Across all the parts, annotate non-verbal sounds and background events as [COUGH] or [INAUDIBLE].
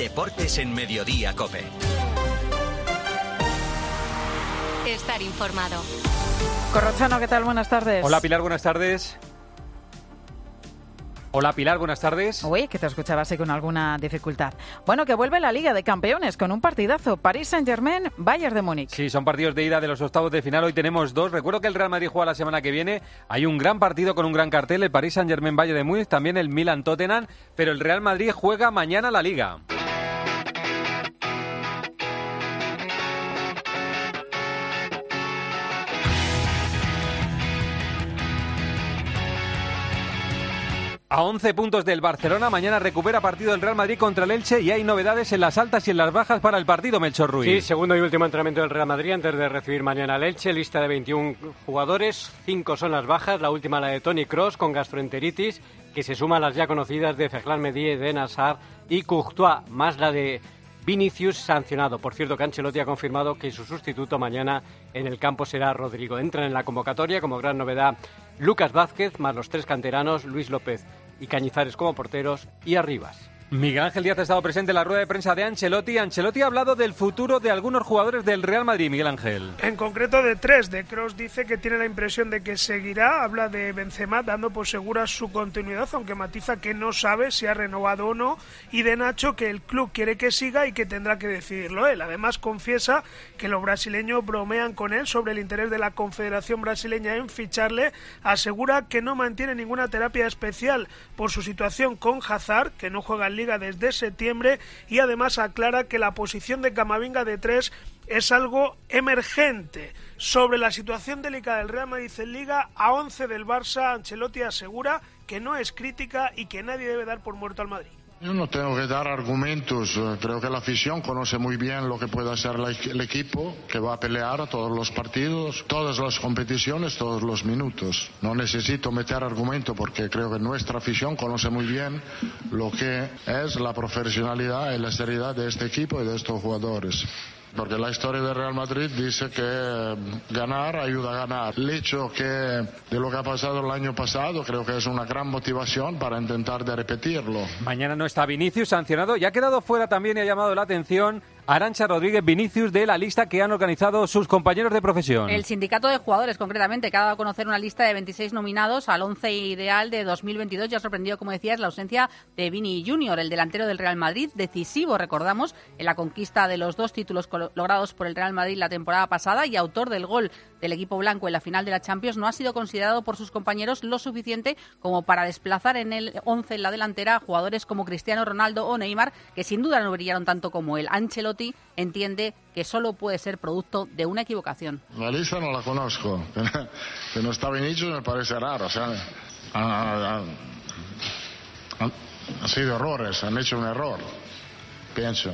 Deportes en Mediodía Cope. Estar informado. Corrochano, ¿qué tal? Buenas tardes. Hola Pilar, buenas tardes. Hola Pilar, buenas tardes. Uy, que te escuchaba así con alguna dificultad. Bueno, que vuelve la Liga de Campeones con un partidazo. París Saint-Germain, Bayern de Múnich. Sí, son partidos de ida de los octavos de final. Hoy tenemos dos. Recuerdo que el Real Madrid juega la semana que viene. Hay un gran partido con un gran cartel, el París Saint-Germain, Bayern de Múnich, también el Milan Tottenham, pero el Real Madrid juega mañana la Liga. A 11 puntos del Barcelona, mañana recupera partido el Real Madrid contra el Elche y hay novedades en las altas y en las bajas para el partido, Melchor Ruiz. Sí, segundo y último entrenamiento del Real Madrid antes de recibir mañana al Elche, lista de 21 jugadores, cinco son las bajas, la última la de Tony Cross con gastroenteritis, que se suma a las ya conocidas de Ferland Medie, de Nassar y Courtois, más la de Vinicius sancionado. Por cierto, que Ancelotti ha confirmado que su sustituto mañana en el campo será Rodrigo. Entran en la convocatoria como gran novedad Lucas Vázquez, más los tres canteranos, Luis López y Cañizares como porteros y Arribas. Miguel Ángel Díaz ha estado presente en la rueda de prensa de Ancelotti. Ancelotti ha hablado del futuro de algunos jugadores del Real Madrid, Miguel Ángel. En concreto de tres. De Cross dice que tiene la impresión de que seguirá. Habla de Benzema dando por segura su continuidad, aunque matiza que no sabe si ha renovado o no. Y de Nacho que el club quiere que siga y que tendrá que decidirlo él. Además confiesa que los brasileños bromean con él sobre el interés de la Confederación Brasileña en ficharle. Asegura que no mantiene ninguna terapia especial por su situación con Hazard, que no juega en liga desde septiembre y además aclara que la posición de Camavinga de tres es algo emergente. Sobre la situación delicada del Real Madrid en Liga, a 11 del Barça, Ancelotti asegura que no es crítica y que nadie debe dar por muerto al Madrid. Yo no tengo que dar argumentos. Eh, Creo que la afición conoce muy bien lo que puede hacer el equipo, que va a pelear a todos los partidos, todas las competiciones, todos los minutos. No necesito meter argumento porque creo que nuestra afición conoce muy bien lo que es la profesionalidad y la seriedad de este equipo y de estos jugadores. Porque la historia del Real Madrid dice que eh, ganar ayuda a ganar. El hecho que de lo que ha pasado el año pasado creo que es una gran motivación para intentar de repetirlo. Mañana no está Vinicius sancionado y ha quedado fuera también y ha llamado la atención Arancha Rodríguez Vinicius de la lista que han organizado sus compañeros de profesión. El sindicato de jugadores, concretamente, que ha dado a conocer una lista de 26 nominados al 11 ideal de 2022. Ya ha sorprendido, como decías, la ausencia de Vini Junior, el delantero del Real Madrid, decisivo, recordamos, en la conquista de los dos títulos logrados por el Real Madrid la temporada pasada y autor del gol del equipo blanco en la final de la Champions, no ha sido considerado por sus compañeros lo suficiente como para desplazar en el 11 en la delantera a jugadores como Cristiano Ronaldo o Neymar, que sin duda no brillaron tanto como él. Ancelotti entiende que solo puede ser producto de una equivocación. La lista no la conozco. Que no está Vinicius me parece raro. O sea, ha- ha- han, han sido errores, han hecho un error. Pienso.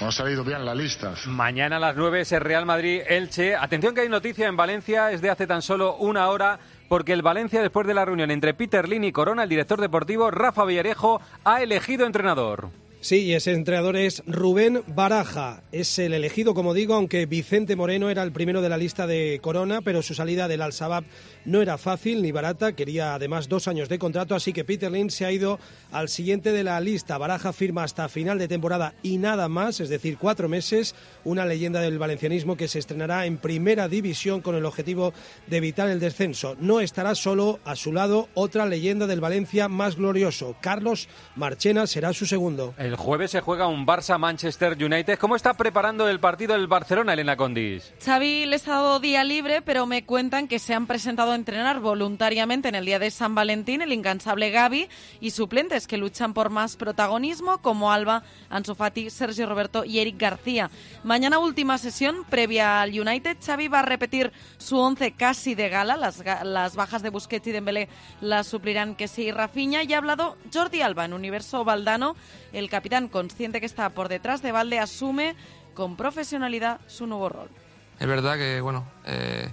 No ha salido bien la lista. Mañana a las 9 es el Real Madrid-Elche. Atención que hay noticia en Valencia, es de hace tan solo una hora, porque el Valencia, después de la reunión entre Peter Lin y Corona, el director deportivo, Rafa Villarejo, ha elegido entrenador. Sí, y ese entrenador es Rubén Baraja. Es el elegido, como digo, aunque Vicente Moreno era el primero de la lista de Corona, pero su salida del Al-Shabaab no era fácil ni barata. Quería además dos años de contrato, así que Peter Lynn se ha ido al siguiente de la lista. Baraja firma hasta final de temporada y nada más, es decir, cuatro meses. Una leyenda del valencianismo que se estrenará en primera división con el objetivo de evitar el descenso. No estará solo a su lado otra leyenda del Valencia más glorioso. Carlos Marchena será su segundo. Jueves se juega un Barça-Manchester United. ¿Cómo está preparando el partido el Barcelona, Elena Condis? Xavi les ha dado día libre, pero me cuentan que se han presentado a entrenar voluntariamente en el día de San Valentín el incansable Gaby y suplentes que luchan por más protagonismo como Alba, Ansu Fati, Sergio Roberto y Eric García. Mañana última sesión previa al United. Xavi va a repetir su once casi de gala. Las, las bajas de Busquets y Dembélé las suplirán que sí Rafinha. Y ha hablado Jordi Alba en Universo Valdano. El capitán, consciente que está por detrás de Valde, asume con profesionalidad su nuevo rol. Es verdad que, bueno, eh,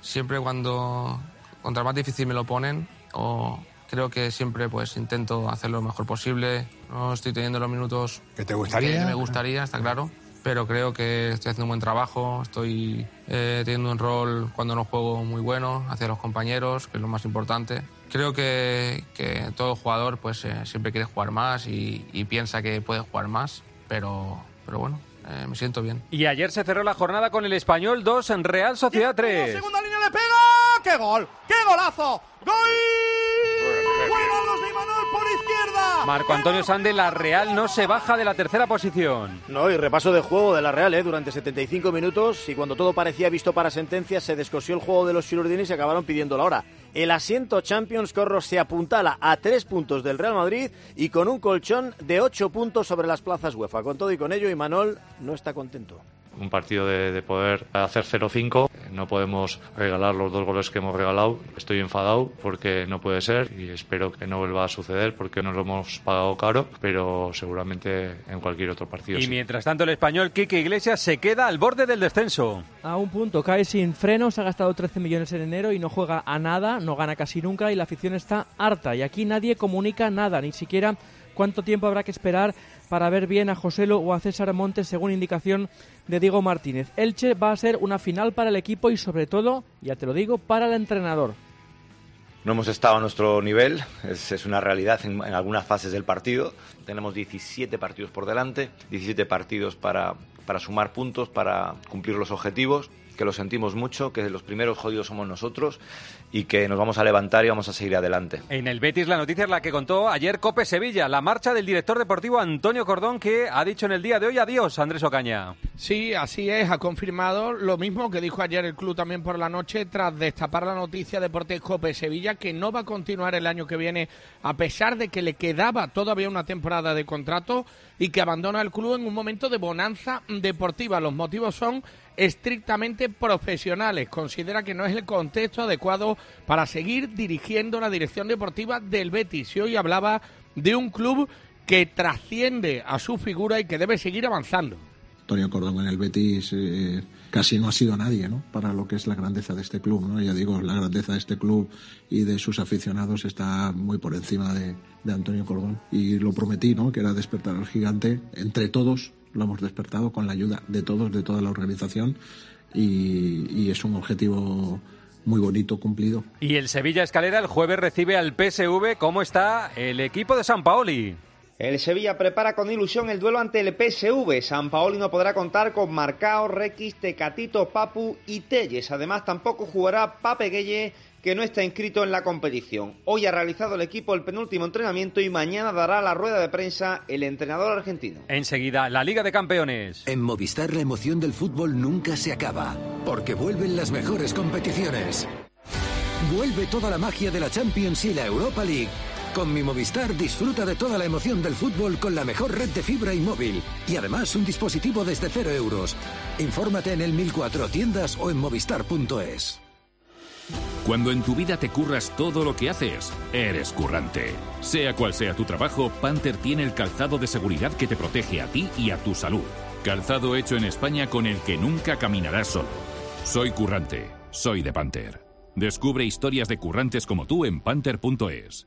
siempre cuando contra más difícil me lo ponen, o creo que siempre pues intento hacer lo mejor posible. No estoy teniendo los minutos ¿Que te gustaría? que me gustaría, está claro. Pero creo que estoy haciendo un buen trabajo, estoy eh, teniendo un rol cuando no juego muy bueno hacia los compañeros, que es lo más importante. Creo que, que todo jugador pues eh, siempre quiere jugar más y, y piensa que puede jugar más, pero, pero bueno, eh, me siento bien. Y ayer se cerró la jornada con el Español 2 en Real Sociedad 3. Segunda línea le pega. ¡Qué gol! ¡Qué golazo! ¡Gol! Marco Antonio Sande, la Real no se baja de la tercera posición. No, y repaso de juego de la Real ¿eh? durante 75 minutos y cuando todo parecía visto para sentencia se descosió el juego de los chilurdinis y acabaron pidiendo la hora. El asiento Champions Corro se apuntala a tres puntos del Real Madrid y con un colchón de ocho puntos sobre las plazas UEFA. Con todo y con ello, Imanol no está contento un partido de, de poder hacer 0-5. No podemos regalar los dos goles que hemos regalado. Estoy enfadado porque no puede ser y espero que no vuelva a suceder porque nos lo hemos pagado caro, pero seguramente en cualquier otro partido. Y sí. mientras tanto el español Quique Iglesias se queda al borde del descenso. A un punto, cae sin frenos, ha gastado 13 millones en enero y no juega a nada, no gana casi nunca y la afición está harta. Y aquí nadie comunica nada, ni siquiera cuánto tiempo habrá que esperar para ver bien a Joselo o a César Montes, según indicación de Diego Martínez. Elche va a ser una final para el equipo y sobre todo, ya te lo digo, para el entrenador. No hemos estado a nuestro nivel, es, una realidad en, algunas fases del partido. Tenemos 17 partidos por delante, 17 partidos para sumar puntos, para cumplir los objetivos, que lo sentimos mucho, que los primeros jodidos somos nosotros y que nos vamos a levantar y vamos a seguir adelante. En el Betis la noticia es la que contó ayer Cope Sevilla, la marcha del director deportivo Antonio Cordón que ha dicho en el día de hoy adiós Andrés Ocaña. Sí, así es, ha confirmado lo mismo que dijo ayer el club también por la noche tras destapar la noticia de Deportes Cope Sevilla que no va a continuar el año que viene a pesar de que le quedaba todavía una temporada de contrato y que abandona el club en un momento de bonanza deportiva. Los motivos son estrictamente profesionales. Considera que no es el contexto adecuado para seguir dirigiendo la dirección deportiva del Betis. Y hoy hablaba de un club que trasciende a su figura y que debe seguir avanzando. Antonio Cordón en el Betis eh, casi no ha sido nadie ¿no? para lo que es la grandeza de este club. ¿no? Ya digo, la grandeza de este club y de sus aficionados está muy por encima de, de Antonio Cordón. Y lo prometí, ¿no? que era despertar al gigante entre todos. Lo hemos despertado con la ayuda de todos, de toda la organización. Y, y es un objetivo muy bonito cumplido. Y el Sevilla Escalera el jueves recibe al PSV. ¿Cómo está el equipo de San Paoli? El Sevilla prepara con ilusión el duelo ante el PSV. San Paoli no podrá contar con Marcao, Requis, Tecatito, Papu y Telles. Además, tampoco jugará Pape Gueye, que no está inscrito en la competición. Hoy ha realizado el equipo el penúltimo entrenamiento y mañana dará la rueda de prensa el entrenador argentino. Enseguida, la Liga de Campeones. En Movistar la emoción del fútbol nunca se acaba, porque vuelven las mejores competiciones. Vuelve toda la magia de la Champions y la Europa League. Con mi Movistar disfruta de toda la emoción del fútbol con la mejor red de fibra y móvil. Y además un dispositivo desde cero euros. Infórmate en el 1004 tiendas o en movistar.es. Cuando en tu vida te curras todo lo que haces, eres currante. Sea cual sea tu trabajo, Panther tiene el calzado de seguridad que te protege a ti y a tu salud. Calzado hecho en España con el que nunca caminarás solo. Soy currante, soy de Panther. Descubre historias de currantes como tú en panther.es.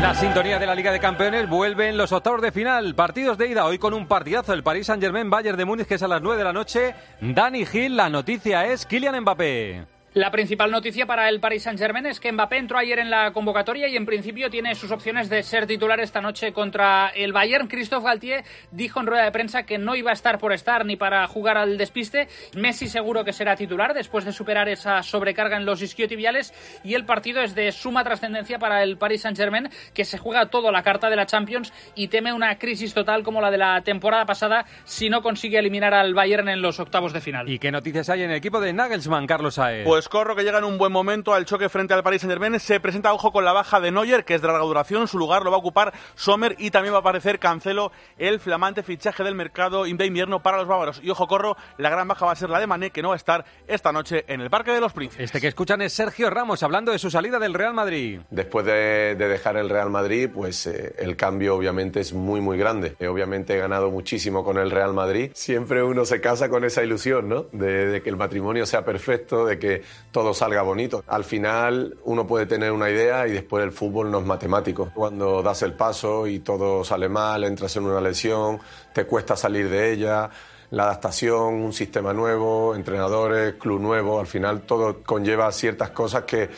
La sintonía de la Liga de Campeones vuelve en los octavos de final. Partidos de ida hoy con un partidazo. El Paris Saint-Germain Bayern de Múnich que es a las 9 de la noche. Dani Gil, la noticia es Kylian Mbappé. La principal noticia para el Paris Saint-Germain es que Mbappé entró ayer en la convocatoria y en principio tiene sus opciones de ser titular esta noche contra el Bayern. Christophe Galtier dijo en rueda de prensa que no iba a estar por estar ni para jugar al despiste. Messi seguro que será titular después de superar esa sobrecarga en los isquiotibiales y el partido es de suma trascendencia para el Paris Saint-Germain que se juega todo la carta de la Champions y teme una crisis total como la de la temporada pasada si no consigue eliminar al Bayern en los octavos de final. ¿Y qué noticias hay en el equipo de Nagelsmann, Carlos Saez? Pues Corro, que llega en un buen momento al choque frente al Paris Saint-Germain, se presenta, ojo, con la baja de Neuer, que es de larga duración. Su lugar lo va a ocupar Sommer y también va a aparecer Cancelo, el flamante fichaje del mercado de invierno para los bávaros. Y ojo, Corro, la gran baja va a ser la de Mané, que no va a estar esta noche en el Parque de los Príncipes. Este que escuchan es Sergio Ramos, hablando de su salida del Real Madrid. Después de, dejar el Real Madrid, pues eh, el cambio obviamente es muy, muy grande. Eh, obviamente he ganado muchísimo con el Real Madrid. Siempre uno se casa con esa ilusión, ¿no? de que el matrimonio sea perfecto, de que todo salga bonito. Al final uno puede tener una idea y después el fútbol no es matemático. Cuando das el paso y todo sale mal, entras en una lesión, te cuesta salir de ella la adaptación, un sistema nuevo, entrenadores, club nuevo, al final todo conlleva ciertas cosas que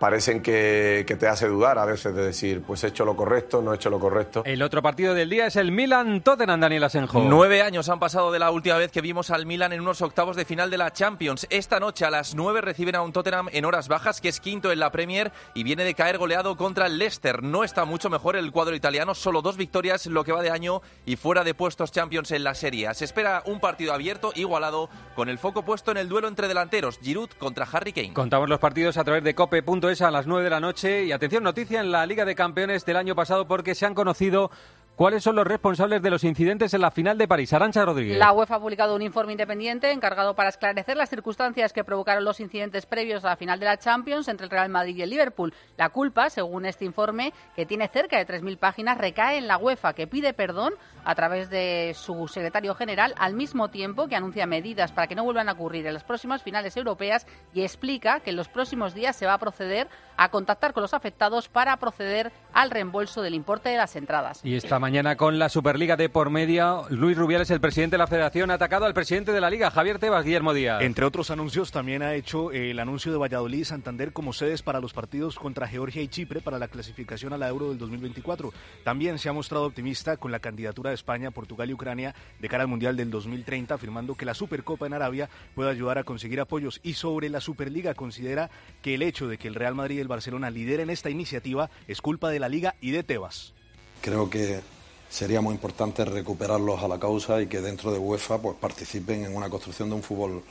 parecen que, te hace dudar a veces de decir, pues he hecho lo correcto, no he hecho lo correcto. El otro partido del día es el Milan-Tottenham, Daniel Asenjo. Nueve años han pasado de la última vez que vimos al Milan en unos octavos de final de la Champions. Esta noche a las nueve reciben a un Tottenham en horas bajas, que es quinto en la Premier y viene de caer goleado contra el Leicester. No está mucho mejor el cuadro italiano, solo dos victorias lo que va de año y fuera de puestos Champions en la Serie. Se espera un partido abierto, igualado, con el foco puesto en el duelo entre delanteros, Giroud contra Harry Kane. Contamos los partidos a través de cope.es a las 9 de la noche. Y atención, noticia en la Liga de Campeones del año pasado porque se han conocido ¿Cuáles son los responsables de los incidentes en la final de París? Arancha Rodríguez. La UEFA ha publicado un informe independiente encargado para esclarecer las circunstancias que provocaron los incidentes previos a la final de la Champions entre el Real Madrid y el Liverpool. La culpa, según este informe, que tiene cerca de 3.000 páginas, recae en la UEFA, que pide perdón a través de su secretario general, al mismo tiempo que anuncia medidas para que no vuelvan a ocurrir en las próximas finales europeas y explica que en los próximos días se va a proceder a contactar con los afectados para proceder al reembolso del importe de las entradas. Y esta mañana con la Superliga de por medio, Luis Rubiales, el presidente de la Federación, ha atacado al presidente de la Liga, Javier Tebas, Guillermo Díaz. Entre otros anuncios, también ha hecho el anuncio de Valladolid y Santander como sedes para los partidos contra Georgia y Chipre para la clasificación a la Euro del 2024. También se ha mostrado optimista con la candidatura de España, Portugal y Ucrania de cara al Mundial del 2030, afirmando que la Supercopa en Arabia puede ayudar a conseguir apoyos. Y sobre la Superliga, considera que el hecho de que el Real Madrid y el Barcelona lideren esta iniciativa es culpa de la Liga y de Tebas. Creo que sería muy importante recuperarlos a la causa y que dentro de UEFA pues, participen en una construcción de un fútbol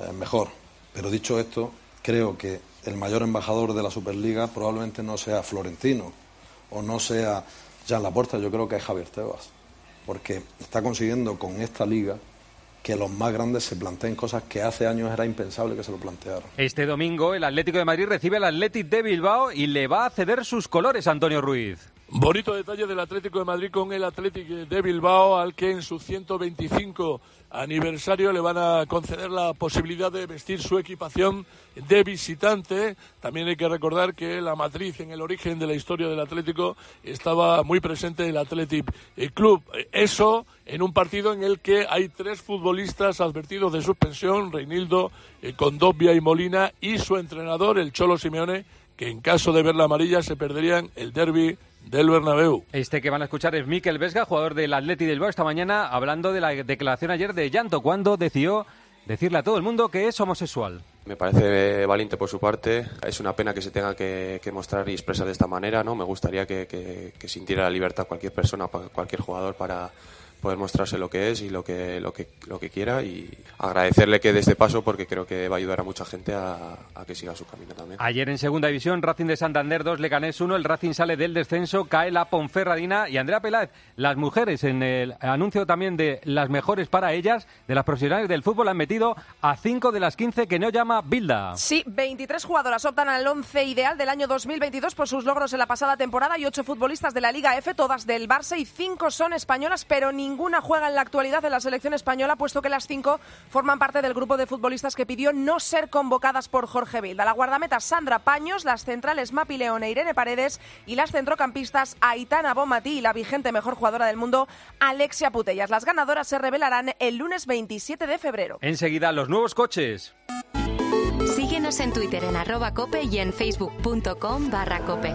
eh, mejor. Pero dicho esto, creo que el mayor embajador de la Superliga probablemente no sea Florentino o no sea Jean Laporta, yo creo que es Javier Tebas, porque está consiguiendo con esta liga que los más grandes se planteen cosas que hace años era impensable que se lo plantearan. Este domingo el Atlético de Madrid recibe al Atlético de Bilbao y le va a ceder sus colores Antonio Ruiz. Bonito detalle del Atlético de Madrid con el Atlético de Bilbao, al que en su 125 aniversario le van a conceder la posibilidad de vestir su equipación de visitante. También hay que recordar que la matriz en el origen de la historia del Atlético estaba muy presente en el Athletic Club. Eso en un partido en el que hay tres futbolistas advertidos de suspensión, Reinildo, eh, Condobia y Molina, y su entrenador, el Cholo Simeone, que en caso de ver la amarilla se perderían el derby del Bernabéu. Este que van a escuchar es Miquel Vesga, jugador del Atleti del Bilbao esta mañana, hablando de la declaración ayer de Llanto, cuando decidió decirle a todo el mundo que es homosexual. Me parece valiente por su parte. Es una pena que se tenga que, mostrar y expresar de esta manera. ¿no? Me gustaría que, que sintiera la libertad cualquier persona, cualquier jugador para, poder mostrarse lo que es y lo que, lo que, lo que quiera y agradecerle que dé este paso porque creo que va a ayudar a mucha gente a, que siga su camino también. Ayer en segunda división, Racing de Santander 2, Leganés 1, el Racing sale del descenso, cae la Ponferradina y Andrea Peláez, las mujeres en el anuncio también de las mejores para ellas, de las profesionales del fútbol, han metido a 5 de las 15 que no llama Bilda. Sí, 23 jugadoras optan al 11 ideal del año 2022 por sus logros en la pasada temporada y 8 futbolistas de la Liga F, todas del Barça y 5 son españolas, pero ni ninguna juega en la actualidad en la selección española, puesto que las cinco forman parte del grupo de futbolistas que pidió no ser convocadas por Jorge Vilda. La guardameta Sandra Paños, las centrales Mapi León e Irene Paredes y las centrocampistas Aitana Bomati y la vigente mejor jugadora del mundo Alexia Putellas. Las ganadoras se revelarán el lunes 27 de febrero. Enseguida, los nuevos coches. Síguenos en Twitter en arroba cope y en facebook.com barra cope.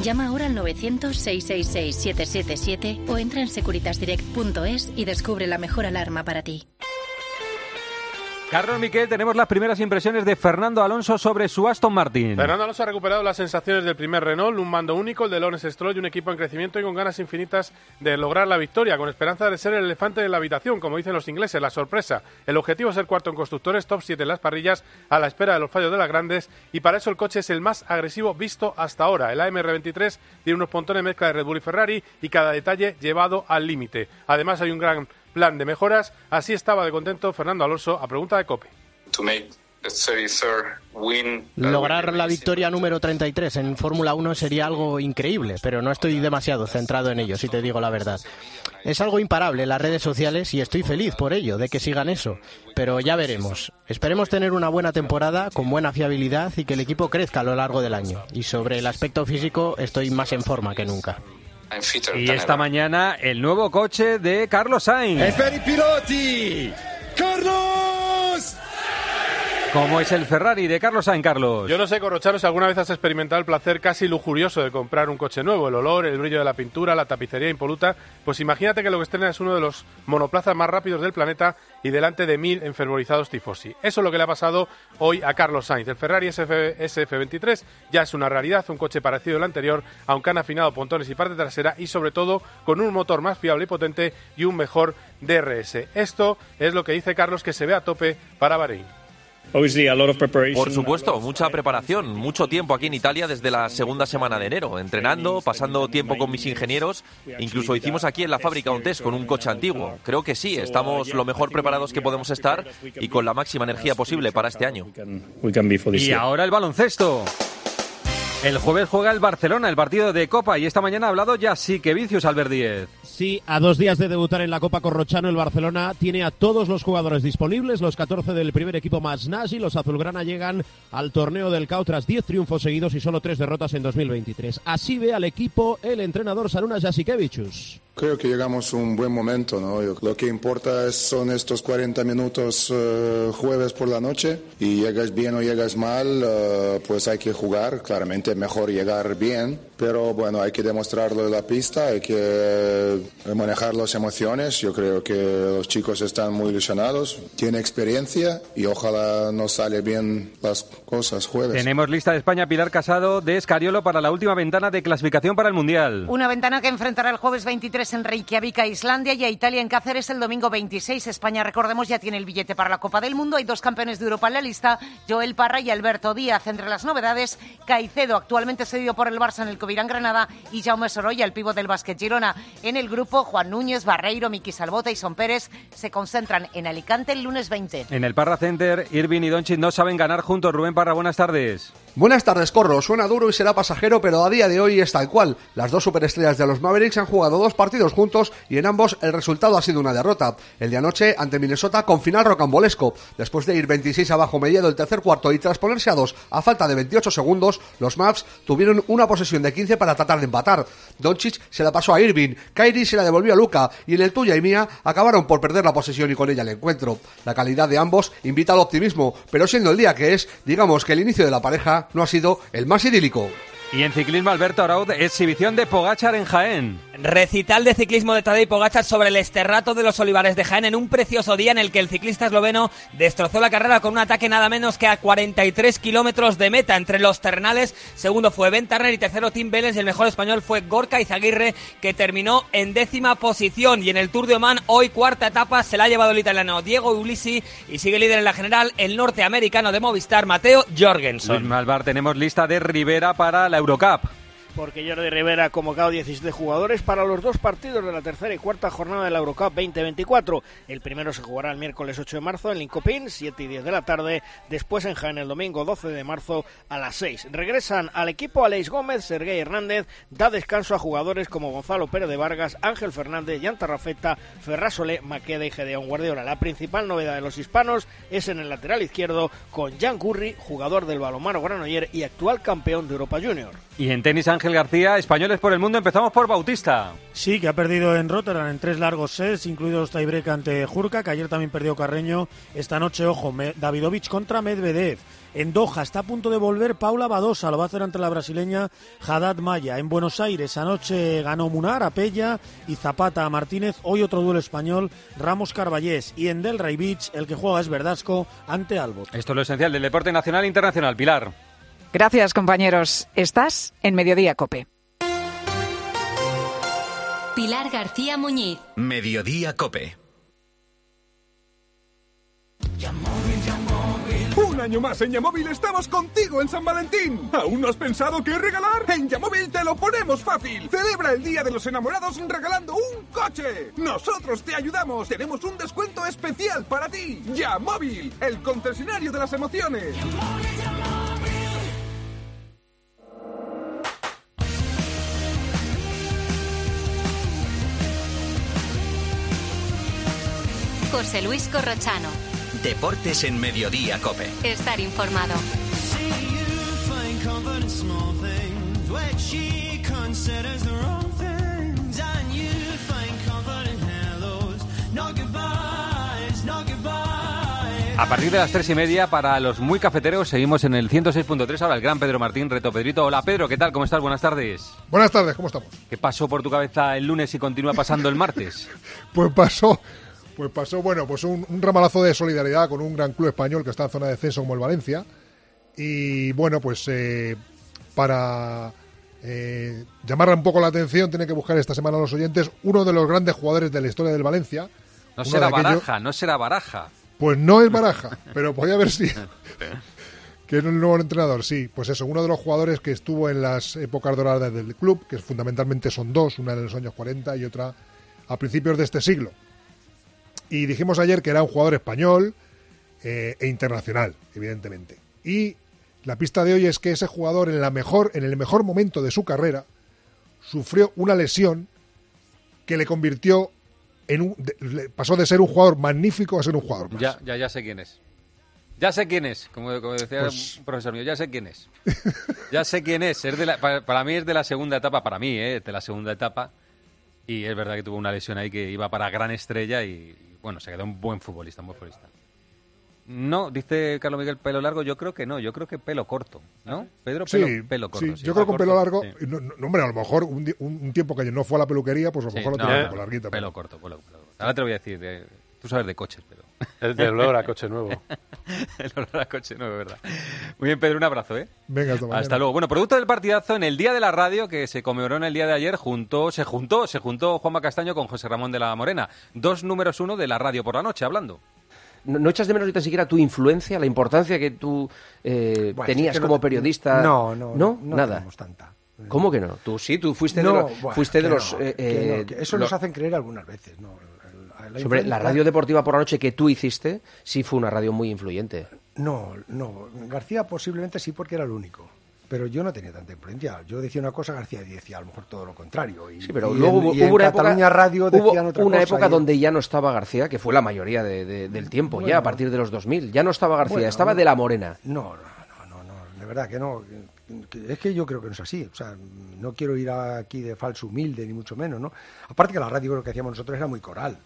Llama ahora al 900-666-777 o entra en securitasdirect.es y descubre la mejor alarma para ti. Carlos Miquel, tenemos las primeras impresiones de Fernando Alonso sobre su Aston Martin. Fernando Alonso ha recuperado las sensaciones del primer Renault, un mando único, el de Lawrence Stroll y un equipo en crecimiento y con ganas infinitas de lograr la victoria, con esperanza de ser el elefante de la habitación, como dicen los ingleses, la sorpresa. El objetivo es ser cuarto en constructores, top 7 en las parrillas, a la espera de los fallos de las grandes, y para eso el coche es el más agresivo visto hasta ahora. El AMR23 tiene unos pontones mezcla de Red Bull y Ferrari y cada detalle llevado al límite. Además hay un gran plan de mejoras. Así estaba de contento Fernando Alonso a pregunta de COPE. Lograr la victoria número 33 en Fórmula 1 sería algo increíble, pero no estoy demasiado centrado en ello, si te digo la verdad. Es algo imparable en las redes sociales y estoy feliz por ello, de que sigan eso. Pero ya veremos. Esperemos tener una buena temporada, con buena fiabilidad y que el equipo crezca a lo largo del año. Y sobre el aspecto físico, estoy más en forma que nunca. Y esta mañana el nuevo coche de Carlos Sainz. piloti! ¡Carlos! ¿Cómo es el Ferrari de Carlos Sainz, Carlos? Yo no sé, Corrochano, si alguna vez has experimentado el placer casi lujurioso de comprar un coche nuevo, el olor, el brillo de la pintura, la tapicería impoluta. Pues imagínate que lo que estrena es uno de los monoplazas más rápidos del planeta y delante de mil enfervorizados tifosi. Eso es lo que le ha pasado hoy a Carlos Sainz. El Ferrari SF, SF23 ya es una realidad, un coche parecido al anterior, aunque han afinado pontones y parte trasera y sobre todo con un motor más fiable y potente y un mejor DRS. Esto es lo que dice Carlos que se ve a tope para Bahrein. Por supuesto, mucha preparación, mucho tiempo aquí en Italia desde la segunda semana de enero, entrenando, pasando tiempo con mis ingenieros. Incluso hicimos aquí en la fábrica un test con un coche antiguo. Creo que sí, estamos lo mejor preparados que podemos estar y con la máxima energía posible para este año. Y ahora el baloncesto. El jueves juega el Barcelona, el partido de Copa, y esta mañana ha hablado ya sí que Albert Díez. Sí, a dos días de debutar en la Copa Corrochano, el Barcelona tiene a todos los jugadores disponibles, los 14 del primer equipo más Nasi, los azulgrana llegan al torneo del CAO tras 10 triunfos seguidos y solo 3 derrotas en 2023. Así ve al equipo el entrenador Sarunas Jasikevichus. Creo que llegamos a un buen momento, ¿no? Lo que importa son estos 40 minutos eh, jueves por la noche. Y llegas bien o llegas mal, eh, pues hay que jugar, claramente mejor llegar bien, pero bueno, hay que demostrarlo en la pista, hay que eh, manejar las emociones, yo creo que los chicos están muy ilusionados, tienen experiencia y ojalá nos sale bien las cosas jueves. Tenemos lista de España Pilar Casado de Escariolo para la última ventana de clasificación para el Mundial. Una ventana que enfrentará el jueves 23 en Reykjavik a Islandia y a Italia en Cáceres el domingo 26. España, recordemos, ya tiene el billete para la Copa del Mundo. Hay dos campeones de Europa en la lista, Joel Parra y Alberto Díaz. Entre las novedades, Caicedo, actualmente cedido por el Barça en el Covirán Granada, y Jaume Sorolla, el pivo del básquet Girona. En el grupo, Juan Núñez, Barreiro, Miki Salbota y Son Pérez se concentran en Alicante el lunes 20. En el Parra Center, Irving y Doncic no saben ganar juntos. Rubén Parra, buenas tardes. Buenas tardes, Corro. Suena duro y será pasajero, pero a día de hoy es tal cual. Las dos superestrellas de los Mavericks han jugado dos partidos juntos y en ambos el resultado ha sido una derrota. El de anoche ante Minnesota con final rocambolesco. Después de ir 26 abajo mediado el tercer cuarto y tras ponerse a dos a falta de 28 segundos, los Mavs tuvieron una posesión de 15 para tratar de empatar. Doncic se la pasó a Irving, Kyrie se la devolvió a Luca y en el tuya y mía acabaron por perder la posesión y con ella el encuentro. La calidad de ambos invita al optimismo, pero siendo el día que es, digamos que el inicio de la pareja no ha sido el más idílico. Y en ciclismo, Alberto Araud, exhibición de Pogachar en Jaén. Recital de ciclismo de Tadej Pogachar sobre el esterrato de los Olivares de Jaén en un precioso día en el que el ciclista esloveno destrozó la carrera con un ataque nada menos que a 43 kilómetros de meta. Entre los terrenales, segundo fue Ben Turner y tercero Tim Vélez y el mejor español fue Gorka Izaguirre que terminó en décima posición. Y en el Tour de Oman, hoy cuarta etapa, se la ha llevado el italiano Diego Ulisi y sigue líder en la general el norteamericano de Movistar, Mateo Jorgensen. Malvar, tenemos lista de Rivera para la Eurocup. Porque Jordi Rivera ha convocado 17 jugadores para los dos partidos de la tercera y cuarta jornada de la Eurocup 2024. El primero se jugará el miércoles 8 de marzo en Lincopín, 7 y 10 de la tarde, después en Jaén el domingo 12 de marzo a las 6. Regresan al equipo Aleix Gómez, Sergei Hernández, da descanso a jugadores como Gonzalo Pérez de Vargas, Ángel Fernández, Yanta Rafeta, Ferrasole, Maqueda y Gedeón Guardiola. La principal novedad de los hispanos es en el lateral izquierdo con Jan Curry, jugador del balomano Granoller y actual campeón de Europa Junior. Y en tenis Ángel García, españoles por el mundo, empezamos por Bautista. Sí, que ha perdido en Rotterdam en tres largos sets, incluidos tiebreak ante Jurka, que ayer también perdió Carreño. Esta noche, ojo, Davidovich contra Medvedev. En Doha está a punto de volver Paula Badosa, lo va a hacer ante la brasileña Haddad Maya. En Buenos Aires anoche ganó Munar a Pella y Zapata a Martínez. Hoy otro duelo español, Ramos Carballés. Y en Delray Beach el que juega es Verdasco ante Albot. Esto es lo esencial del deporte nacional e internacional. Pilar. Gracias, compañeros. Estás en Mediodía Cope. Pilar García Muñiz. Mediodía Cope. Un año más en Yamóvil estamos contigo en San Valentín. ¿Aún no has pensado qué regalar? En Yamóvil te lo ponemos fácil. Celebra el Día de los Enamorados regalando un coche. Nosotros te ayudamos. Tenemos un descuento especial para ti. Yamóvil, el concesionario de las emociones. José Luis Corrochano. Deportes en Mediodía Cope. Estar informado. A partir de las tres y media, para los muy cafeteros, seguimos en el 106.3. Ahora el gran Pedro Martín, Reto Pedrito. Hola Pedro, ¿qué tal? ¿Cómo estás? Buenas tardes. Buenas tardes, ¿cómo estamos? ¿Qué pasó por tu cabeza el lunes y continúa pasando el martes? [LAUGHS] pues pasó pues pasó, bueno, pues un, ramalazo de solidaridad con un gran club español que está en zona de descenso como el Valencia. Y bueno, pues eh, para eh, llamarle un poco la atención, tiene que buscar esta semana a los oyentes uno de los grandes jugadores de la historia del Valencia. No será Baraja, no será Baraja. Pues no es Baraja, [LAUGHS] pero podía haber sido. [LAUGHS] que es el nuevo entrenador, sí. Pues eso, uno de los jugadores que estuvo en las épocas doradas del club, que fundamentalmente son dos, una en los años 40 y otra a principios de este siglo. Y dijimos ayer que era un jugador español eh, e internacional, evidentemente. Y la pista de hoy es que ese jugador en, la mejor, en el mejor momento de su carrera sufrió una lesión que le convirtió en un, pasó de ser un jugador magnífico a ser un jugador más. Ya, ya, ya sé quién es. Ya sé quién es, como, decía pues un profesor mío, ya sé quién es. ya sé quién es. es de la, para, mí es de la segunda etapa, para mí, eh, de la segunda etapa. Y es verdad que tuvo una lesión ahí que iba para gran estrella y, bueno, se quedó un buen futbolista, un buen futbolista. No, dice Carlos Miguel, pelo largo, yo creo que no, yo creo que pelo corto, ¿no? Pedro, pelo, pelo corto. Sí, yo creo que con pelo largo, no, hombre, a lo mejor un, tiempo que no fue a la peluquería, pues a lo mejor lo tiene larguito. Pelo corto, pelo, corto. Ahora te lo voy a decir, tú sabes de coches, pero... El de olor a coche nuevo. [LAUGHS] el olor a coche nuevo, verdad. Muy bien, Pedro, un abrazo, ¿eh? Venga, hasta, hasta luego. Bueno, producto del partidazo, en el Día de la Radio, que se conmemoró en el día de ayer, junto, se juntó, se juntó Juanma Castaño con José Ramón de la Morena. Dos números uno de la radio por la noche, hablando. ¿No, echas de menos ni tan siquiera tu influencia, la importancia que tú eh, tenías como periodista? No, no, no, no nada. tanta. ¿Cómo que no? Tú sí, tú fuiste de los... fuiste de los eh, eh, eso nos hacen creer algunas veces, ¿no? Sobre la radio deportiva por la noche que tú hiciste, sí fue una radio muy influyente. No, no. García posiblemente sí porque era el único. Pero yo no tenía tanta influencia. Yo decía una cosa, García decía a lo mejor todo lo contrario. Y, sí, pero luego hubo, una época, Radio hubo una época donde ya no estaba García, que fue la mayoría del tiempo, ya a partir de los 2000. Ya no estaba García, estaba de la Morena. No, no, no, no, de verdad que no. Es que yo creo que no es así. O sea, no quiero ir aquí de falso humilde, ni mucho menos, ¿no? Aparte que la radio lo que hacíamos nosotros era muy coral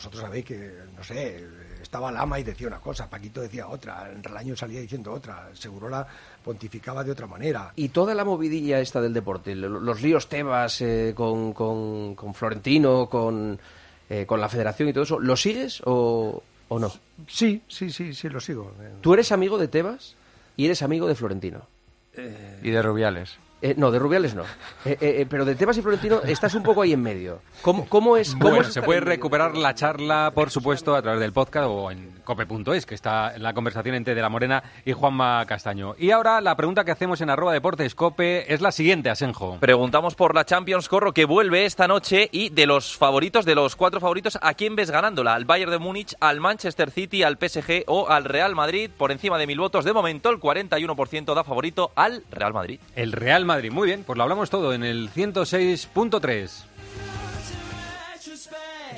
vosotros sabéis que, no sé, estaba Lama y decía una cosa, Paquito decía otra, en Relaño salía diciendo otra, Segurola pontificaba de otra manera. Y toda la movidilla esta del deporte, los ríos Tebas eh, con, con, Florentino, con, eh, con la federación y todo eso, ¿lo sigues o, o no? Sí, sí, sí, sí, lo sigo. ¿Tú eres amigo de Tebas y eres amigo de Florentino? Eh, y de Rubiales. Eh, no, de Rubiales no. Eh, eh, pero de Tebas y Florentino estás un poco ahí en medio. ¿Cómo, cómo es? Cómo Bueno, es se puede recuperar la charla, por supuesto, a través del podcast o en cope.es, que está la conversación entre De la Morena y Juanma Castaño. Y ahora la pregunta que hacemos en arroba deportes cope es la siguiente, Asenjo. Preguntamos por la Champions Corro que vuelve esta noche y de los favoritos, de los cuatro favoritos, ¿a quién ves ganándola? ¿Al Bayern de Múnich, al Manchester City, al PSG o al Real Madrid? Por encima de mil votos, de momento el 41% da favorito al Real Madrid. El Real Madrid, muy bien, pues lo hablamos todo en el 106.3.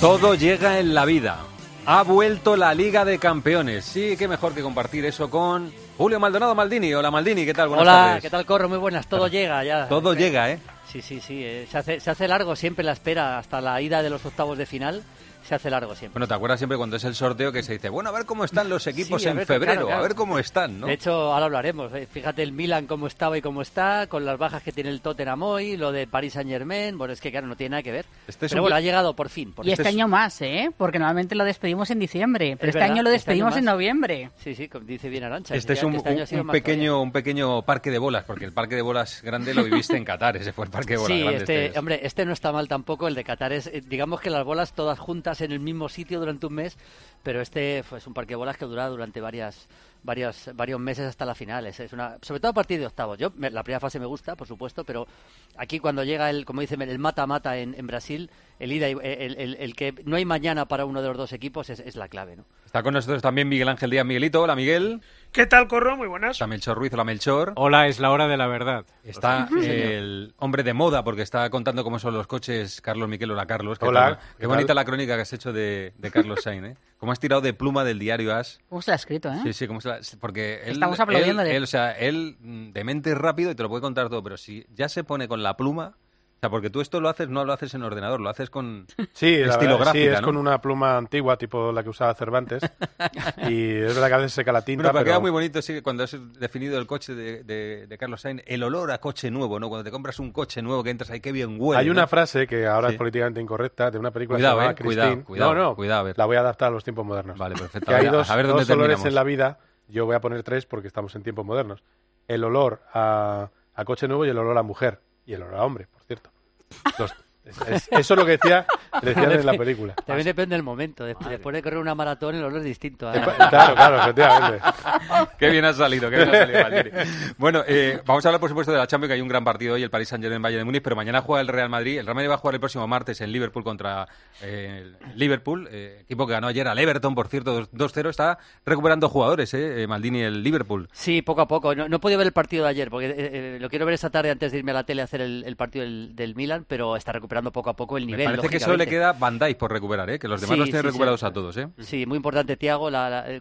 Todo llega en la vida. Ha vuelto la Liga de Campeones. Sí, qué mejor que compartir eso con Julio Maldonado Maldini. Hola Maldini, ¿qué tal? Buenas Hola, tardes. ¿qué tal, Corro? Muy buenas. Todo llega ya. Todo llega, ¿eh? Sí, sí, sí. eh, Se hace, se hace largo siempre la espera hasta la ida de los octavos de final. Se hace largo siempre. Bueno, ¿te acuerdas siempre cuando es el sorteo que se dice, bueno, a ver cómo están los equipos Sí, en ver, febrero, claro, claro. a ver cómo están, ¿no? De hecho, ahora hablaremos. eh, Fíjate el Milan cómo estaba y cómo está, con las bajas que tiene el Tottenham hoy, lo de Paris Saint Germain. Bueno, es que claro, no tiene nada que ver. Este es Pero un bueno, ha llegado por fin. por Y este año más, ¿eh? Porque normalmente lo despedimos en diciembre, pero Es este verdad, año lo este año despedimos en noviembre. Sí, sí, como dice bien Arancha. Este es un, este un todavía. pequeño, un pequeño parque de bolas, porque el parque de bolas grande lo viviste en Qatar, ese fue el parque de bolas Sí, grande. este, este es. hombre, este no está mal tampoco, el de Qatar es, eh, digamos que las bolas todas juntas en el mismo sitio durante un mes, pero este fue- es un parque de bolas que dura durante varias, varias, varios meses hasta la final. Es, una, sobre todo a partir de octavos. Yo me- la primera fase me gusta, por supuesto, pero aquí cuando llega el, como dicen, el mata-mata en, en Brasil, el ida, el, el- el que no hay mañana para uno de los dos equipos es, es la clave, ¿no? Está con nosotros también Miguel Ángel Díaz Miguelito. Hola Miguel. ¿Qué tal, Corro? Muy buenas. Está Melchor Ruiz. Hola Melchor. Hola, es la hora de la verdad. Está el hombre de moda, porque está contando cómo son los coches Carlos Miquel. Hola Carlos. ¿qué Hola, tal? ¿qué Qué tal? bonita la crónica que has hecho de, de Carlos Sainz, ¿eh? Cómo has tirado de pluma del diario As. ¿Cómo se lo ha escrito, eh? Sí, sí, cómo se la- porque él, Estamos él- aplaudiéndole. él, o sea, él mm, de mente rápido y te lo puede contar todo, pero si ya se pone con la pluma, o sea, porque tú esto lo haces, no lo haces en ordenador, lo haces con [LAUGHS] Sí, la estilo verdad, sí, es ¿no? con una pluma antigua, tipo la que usaba Cervantes. y es verdad que a veces seca la tinta, Bueno, pero, pero... queda muy bonito sí, cuando has definido el coche de, de- de Carlos Sainz, el olor a coche nuevo, ¿no? Cuando te compras un coche nuevo que entras ahí, qué bien huele. Hay una ¿no? frase que ahora Sí. es políticamente incorrecta de una película Cuidado, que se llama eh, cuidado, Christine. cuidado, no, no, cuidado, a ver. la voy a adaptar a los tiempos modernos. Vale, perfecto. Que hay dos, a ver dónde dos olores en la vida. Yo voy a poner tres porque estamos en tiempos modernos. El olor a, a coche nuevo y el olor a mujer. Y el olor a hombre, por cierto. Los- es- es- eso es lo que decía, decían en la [LAUGHS] película. También depende del momento. Después, después de correr una maratón, el olor es distinto. ¿eh? Claro, claro, efectivamente. [LAUGHS] Qué bien ha salido, qué bien ha salido, Maldini. Bueno, eh, vamos a hablar, por supuesto, de la Champions, que hay un gran partido hoy, el Paris Saint-Germain Bayern de Múnich, pero mañana juega el Real Madrid. El Real Madrid va a jugar el próximo martes en Liverpool contra eh, el Liverpool, eh, equipo que ganó ayer al Everton, por cierto, 2-0. Está recuperando jugadores, eh, eh, Maldini, el Liverpool. Sí, poco a poco. No, no he podido ver el partido de ayer, porque eh, eh, lo quiero ver esta tarde antes de irme a la tele a hacer el, el partido del, del Milan, pero está recuperando poco a poco el Me nivel. parece que solo le queda Dijk por recuperar, eh, que los demás Sí, los tiene sí, sí. recuperados a todos. Eh. Sí, muy importante Tiago,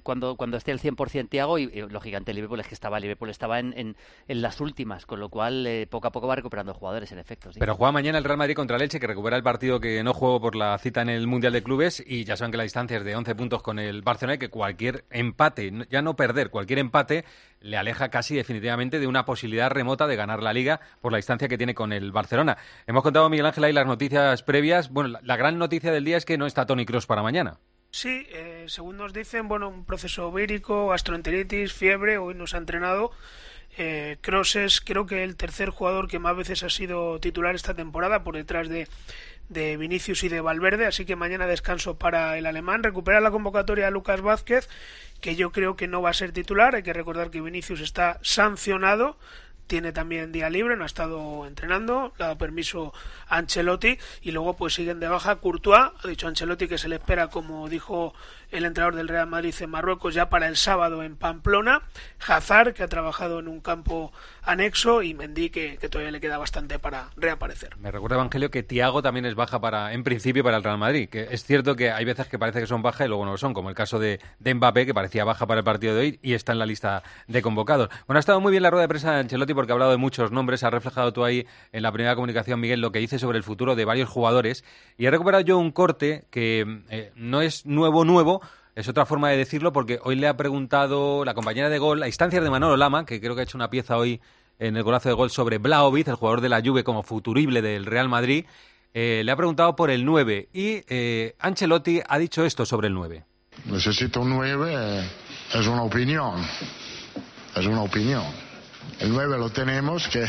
cuando, cuando esté el 100% Tiago y, y, lógicamente Liverpool es que estaba Liverpool estaba en, en, en las últimas, con lo cual eh, poco a poco va recuperando jugadores en efecto. sí. Pero juega mañana el Real Madrid contra el Elche, que recupera el partido que no jugó por la cita en el Mundial de Clubes. Y ya saben que la distancia es de 11 puntos con el Barcelona y que cualquier empate, ya no perder, cualquier empate le aleja casi definitivamente de una posibilidad remota de ganar la Liga por la distancia que tiene con el Barcelona. Hemos contado, Miguel Ángel, ahí las noticias previas. Bueno, la, gran noticia del día es que no está Tony Cross para mañana. Sí, eh, según nos dicen, bueno, un proceso vírico, gastroenteritis, fiebre, hoy nos ha entrenado. Eh, Cross es creo que el tercer jugador que más veces ha sido titular esta temporada por detrás de, de Vinicius y de Valverde, así que mañana descanso para el alemán. Recupera la convocatoria a Lucas Vázquez, que yo creo que no va a ser titular. Hay que recordar que Vinicius está sancionado tiene también día libre, no ha estado entrenando, le ha dado permiso a Ancelotti y luego pues siguen de baja Courtois, ha dicho Ancelotti que se le espera como dijo el entrenador del Real Madrid en Marruecos ya para el sábado en Pamplona, Hazard que ha trabajado en un campo anexo y Mendy que, que todavía le queda bastante para reaparecer. Me recuerda Evangelio que Tiago también es baja para, en principio, para el Real Madrid. Es cierto que hay veces que parece que son bajas y luego no lo son, como el caso de, de Mbappé, que parecía baja para el partido de hoy y está en la lista de convocados. Bueno, ha estado muy bien la rueda de prensa de Ancelotti porque ha hablado de muchos nombres, ha reflejado tú ahí en la primera comunicación, Miguel, lo que dice sobre el futuro de varios jugadores. Y he recuperado yo un corte que eh, no es nuevo, nuevo, es otra forma de decirlo porque hoy le ha preguntado la compañera de gol a instancias de Manolo Lama, que creo que ha hecho una pieza hoy en el golazo de gol sobre Blaovic, el jugador de la Juve como futurible del Real Madrid. Eh, le ha preguntado por el 9 y eh, Ancelotti ha dicho esto sobre el 9. Necesito un 9, eh, es una opinión, es una opinión. El 9 lo tenemos, que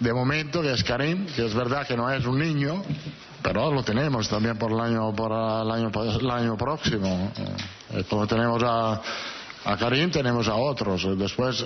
de momento, que es Karim, que es verdad que no es un niño, pero lo tenemos también por el año, por el año, el año próximo. Eh, como tenemos a, a Karim, tenemos a otros. Después,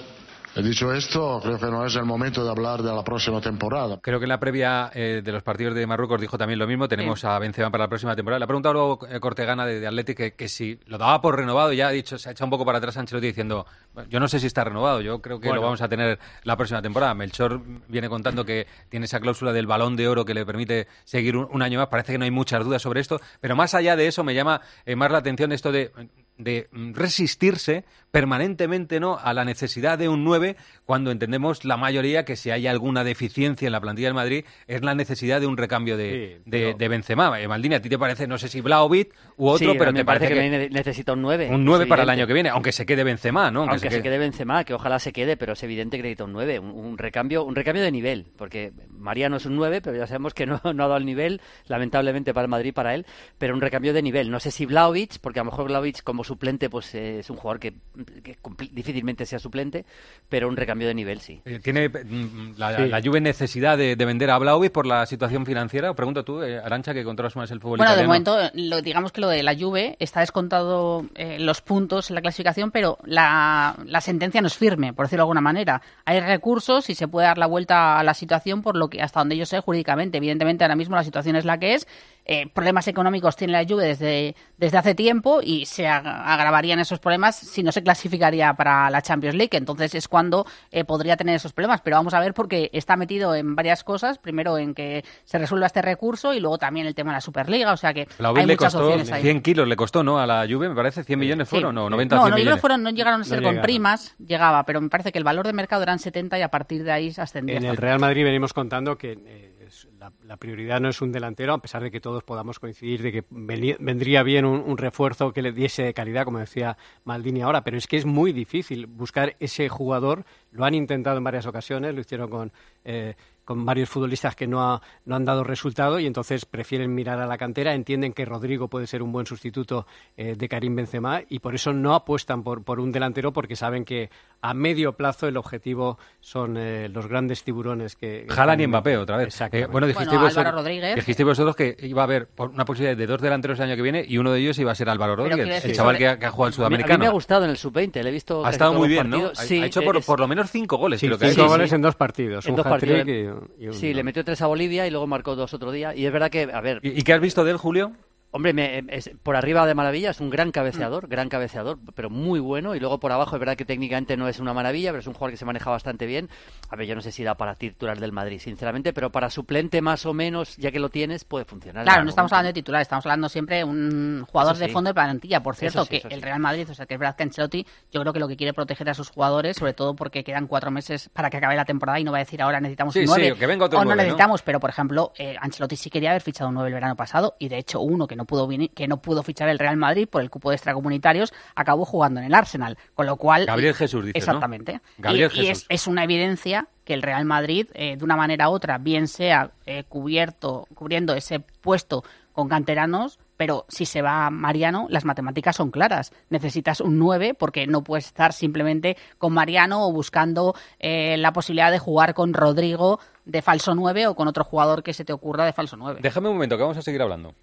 he dicho esto, creo que no es el momento de hablar de la próxima temporada. Creo que en la previa eh, de los partidos de Marruecos dijo también lo mismo. Tenemos a Benzema para la próxima temporada. Le ha preguntado luego eh, Cortegana de, de Athletic que, que si lo daba por renovado. Ya ha dicho, se ha echado un poco para atrás Ancelotti diciendo, "Bueno, yo no sé si está renovado. Yo creo que Bueno. lo vamos a tener la próxima temporada. Melchor viene contando que tiene esa cláusula del balón de oro que le permite seguir un, un año más. Parece que no hay muchas dudas sobre esto. Pero más allá de eso, me llama eh, más la atención esto de de mm, resistirse permanentemente no a la necesidad de un 9 cuando entendemos la mayoría que si hay alguna deficiencia en la plantilla del Madrid es la necesidad de un recambio de, de, de Benzema. Eh, Maldini, ¿a ti te parece, no sé si Blaovic u otro, Sí, pero me te parece parece que, que, ne- necesita un 9. un 9 Es para el año que viene, aunque se quede Benzema, ¿no? Aunque se quede Benzema, que ojalá se quede, pero es evidente que necesita un 9, un, un recambio, un recambio de nivel, porque Mariano es un 9, pero ya sabemos que no, [LAUGHS] no ha dado el nivel, lamentablemente para el Madrid, para él, pero un recambio de nivel. No sé si Vlaovic, porque a lo mejor Vlaovic como suplente pues eh, es un jugador que, que difícilmente sea suplente, pero un recambio de nivel sí. Eh, ¿Tiene mm, la, Sí. la Juve necesidad de, de vender a Blaovic por la situación financiera? Pregunto tú, eh, Arancha, que controlas más el fútbol Bueno, de momento, lo, digamos que lo de la Juve está descontado eh, los puntos en la clasificación, pero la, la sentencia no es firme, por decirlo de alguna manera. Hay recursos y se puede dar la vuelta a la situación por lo que hasta donde yo sé jurídicamente. Evidentemente, ahora mismo la situación es la que es. Eh, problemas económicos tiene la Juve desde, desde hace tiempo y se ag- agravarían esos problemas si no se clasificaría para la Champions League. Entonces es cuando eh, podría tener esos problemas. Pero vamos a ver porque está metido en varias cosas. Primero en que se resuelva este recurso y luego también el tema de la Superliga. O sea que Blaovic hay le muchas costó opciones ahí. 100 kilos, le costó, ¿no? A la Juve, me parece, 100 millones Sí. fueron, o 90 no, 100 no, millones. fueron, no llegaron a ser No con primas, llegaba, pero me parece que el valor de mercado eran 70 y a partir de ahí se ascendía. En el Real Madrid venimos contando que eh, la, la prioridad no es un delantero, a pesar de que todos podamos coincidir de que vendría bien un, refuerzo que le diese calidad, como decía Maldini ahora, pero es que es muy difícil buscar ese jugador. Lo han intentado en varias ocasiones, lo hicieron con, eh, con varios futbolistas que no, ha- no han dado resultado y entonces prefieren mirar a la cantera, entienden que Rodrigo puede ser un buen sustituto eh, de Karim Benzema y por eso no apuestan por, por un delantero porque saben que a medio plazo el objetivo son eh, los grandes tiburones que... Haaland y Mbappé otra vez. Eh, bueno, dijisteis, Bueno, vosotros, Álvaro Rodríguez. dijisteis vosotros que iba a haber por- una posibilidad de dos delanteros el año que viene y uno de ellos iba a ser Álvaro Rodríguez, el chaval que ha, que ha jugado el A sudamericano. mí me ha gustado en el sub-20, le he visto. ha estado muy bien, ¿no? partidos. Ha, Sí, ha hecho por, es- por lo menos cinco goles. Sí, creo que cinco goles en dos partidos, En un dos partidos. y, y Sí, le metió tres a Bolivia y luego marcó dos otro día. Y es verdad que, a ver. ¿Y, y qué has visto de él, Julio? Hombre, me- es- por arriba de maravilla, es un gran cabeceador, gran cabeceador, pero muy bueno. Y luego por abajo, es verdad que técnicamente no es una maravilla, pero es un jugador que se maneja bastante bien. A ver, yo no sé si da para titular del Madrid, sinceramente, pero para suplente más o menos, ya que lo tienes, puede funcionar. Claro, no estamos hablando de titular, estamos hablando siempre de un jugador de fondo de plantilla. Por cierto, sí, que el Real Madrid, o sea, que es verdad que Ancelotti, yo creo que lo que quiere proteger a sus jugadores, sobre todo porque quedan cuatro meses para que acabe la temporada y no va a decir ahora necesitamos Sí, un sí, 9 que venga otro o no nueve, ¿no? necesitamos, pero por ejemplo, eh, Ancelotti sí quería haber fichado un 9 el verano pasado y de hecho uno que no pudo que no pudo fichar el Real Madrid por el cupo de extracomunitarios, acabó jugando en el Arsenal, con lo cual Gabriel Jesús, dices, ¿no? exactamente. Gabriel y, y Jesús. es, es una evidencia que el Real Madrid, eh, de una manera u otra, bien sea eh, cubierto, cubriendo ese puesto con canteranos, pero si se va Mariano, las matemáticas son claras. Necesitas un 9 porque no puedes estar simplemente con Mariano o buscando eh, la posibilidad de jugar con Rodrigo de falso 9 o con otro jugador que se te ocurra de falso 9. Déjame un momento, que vamos a seguir hablando.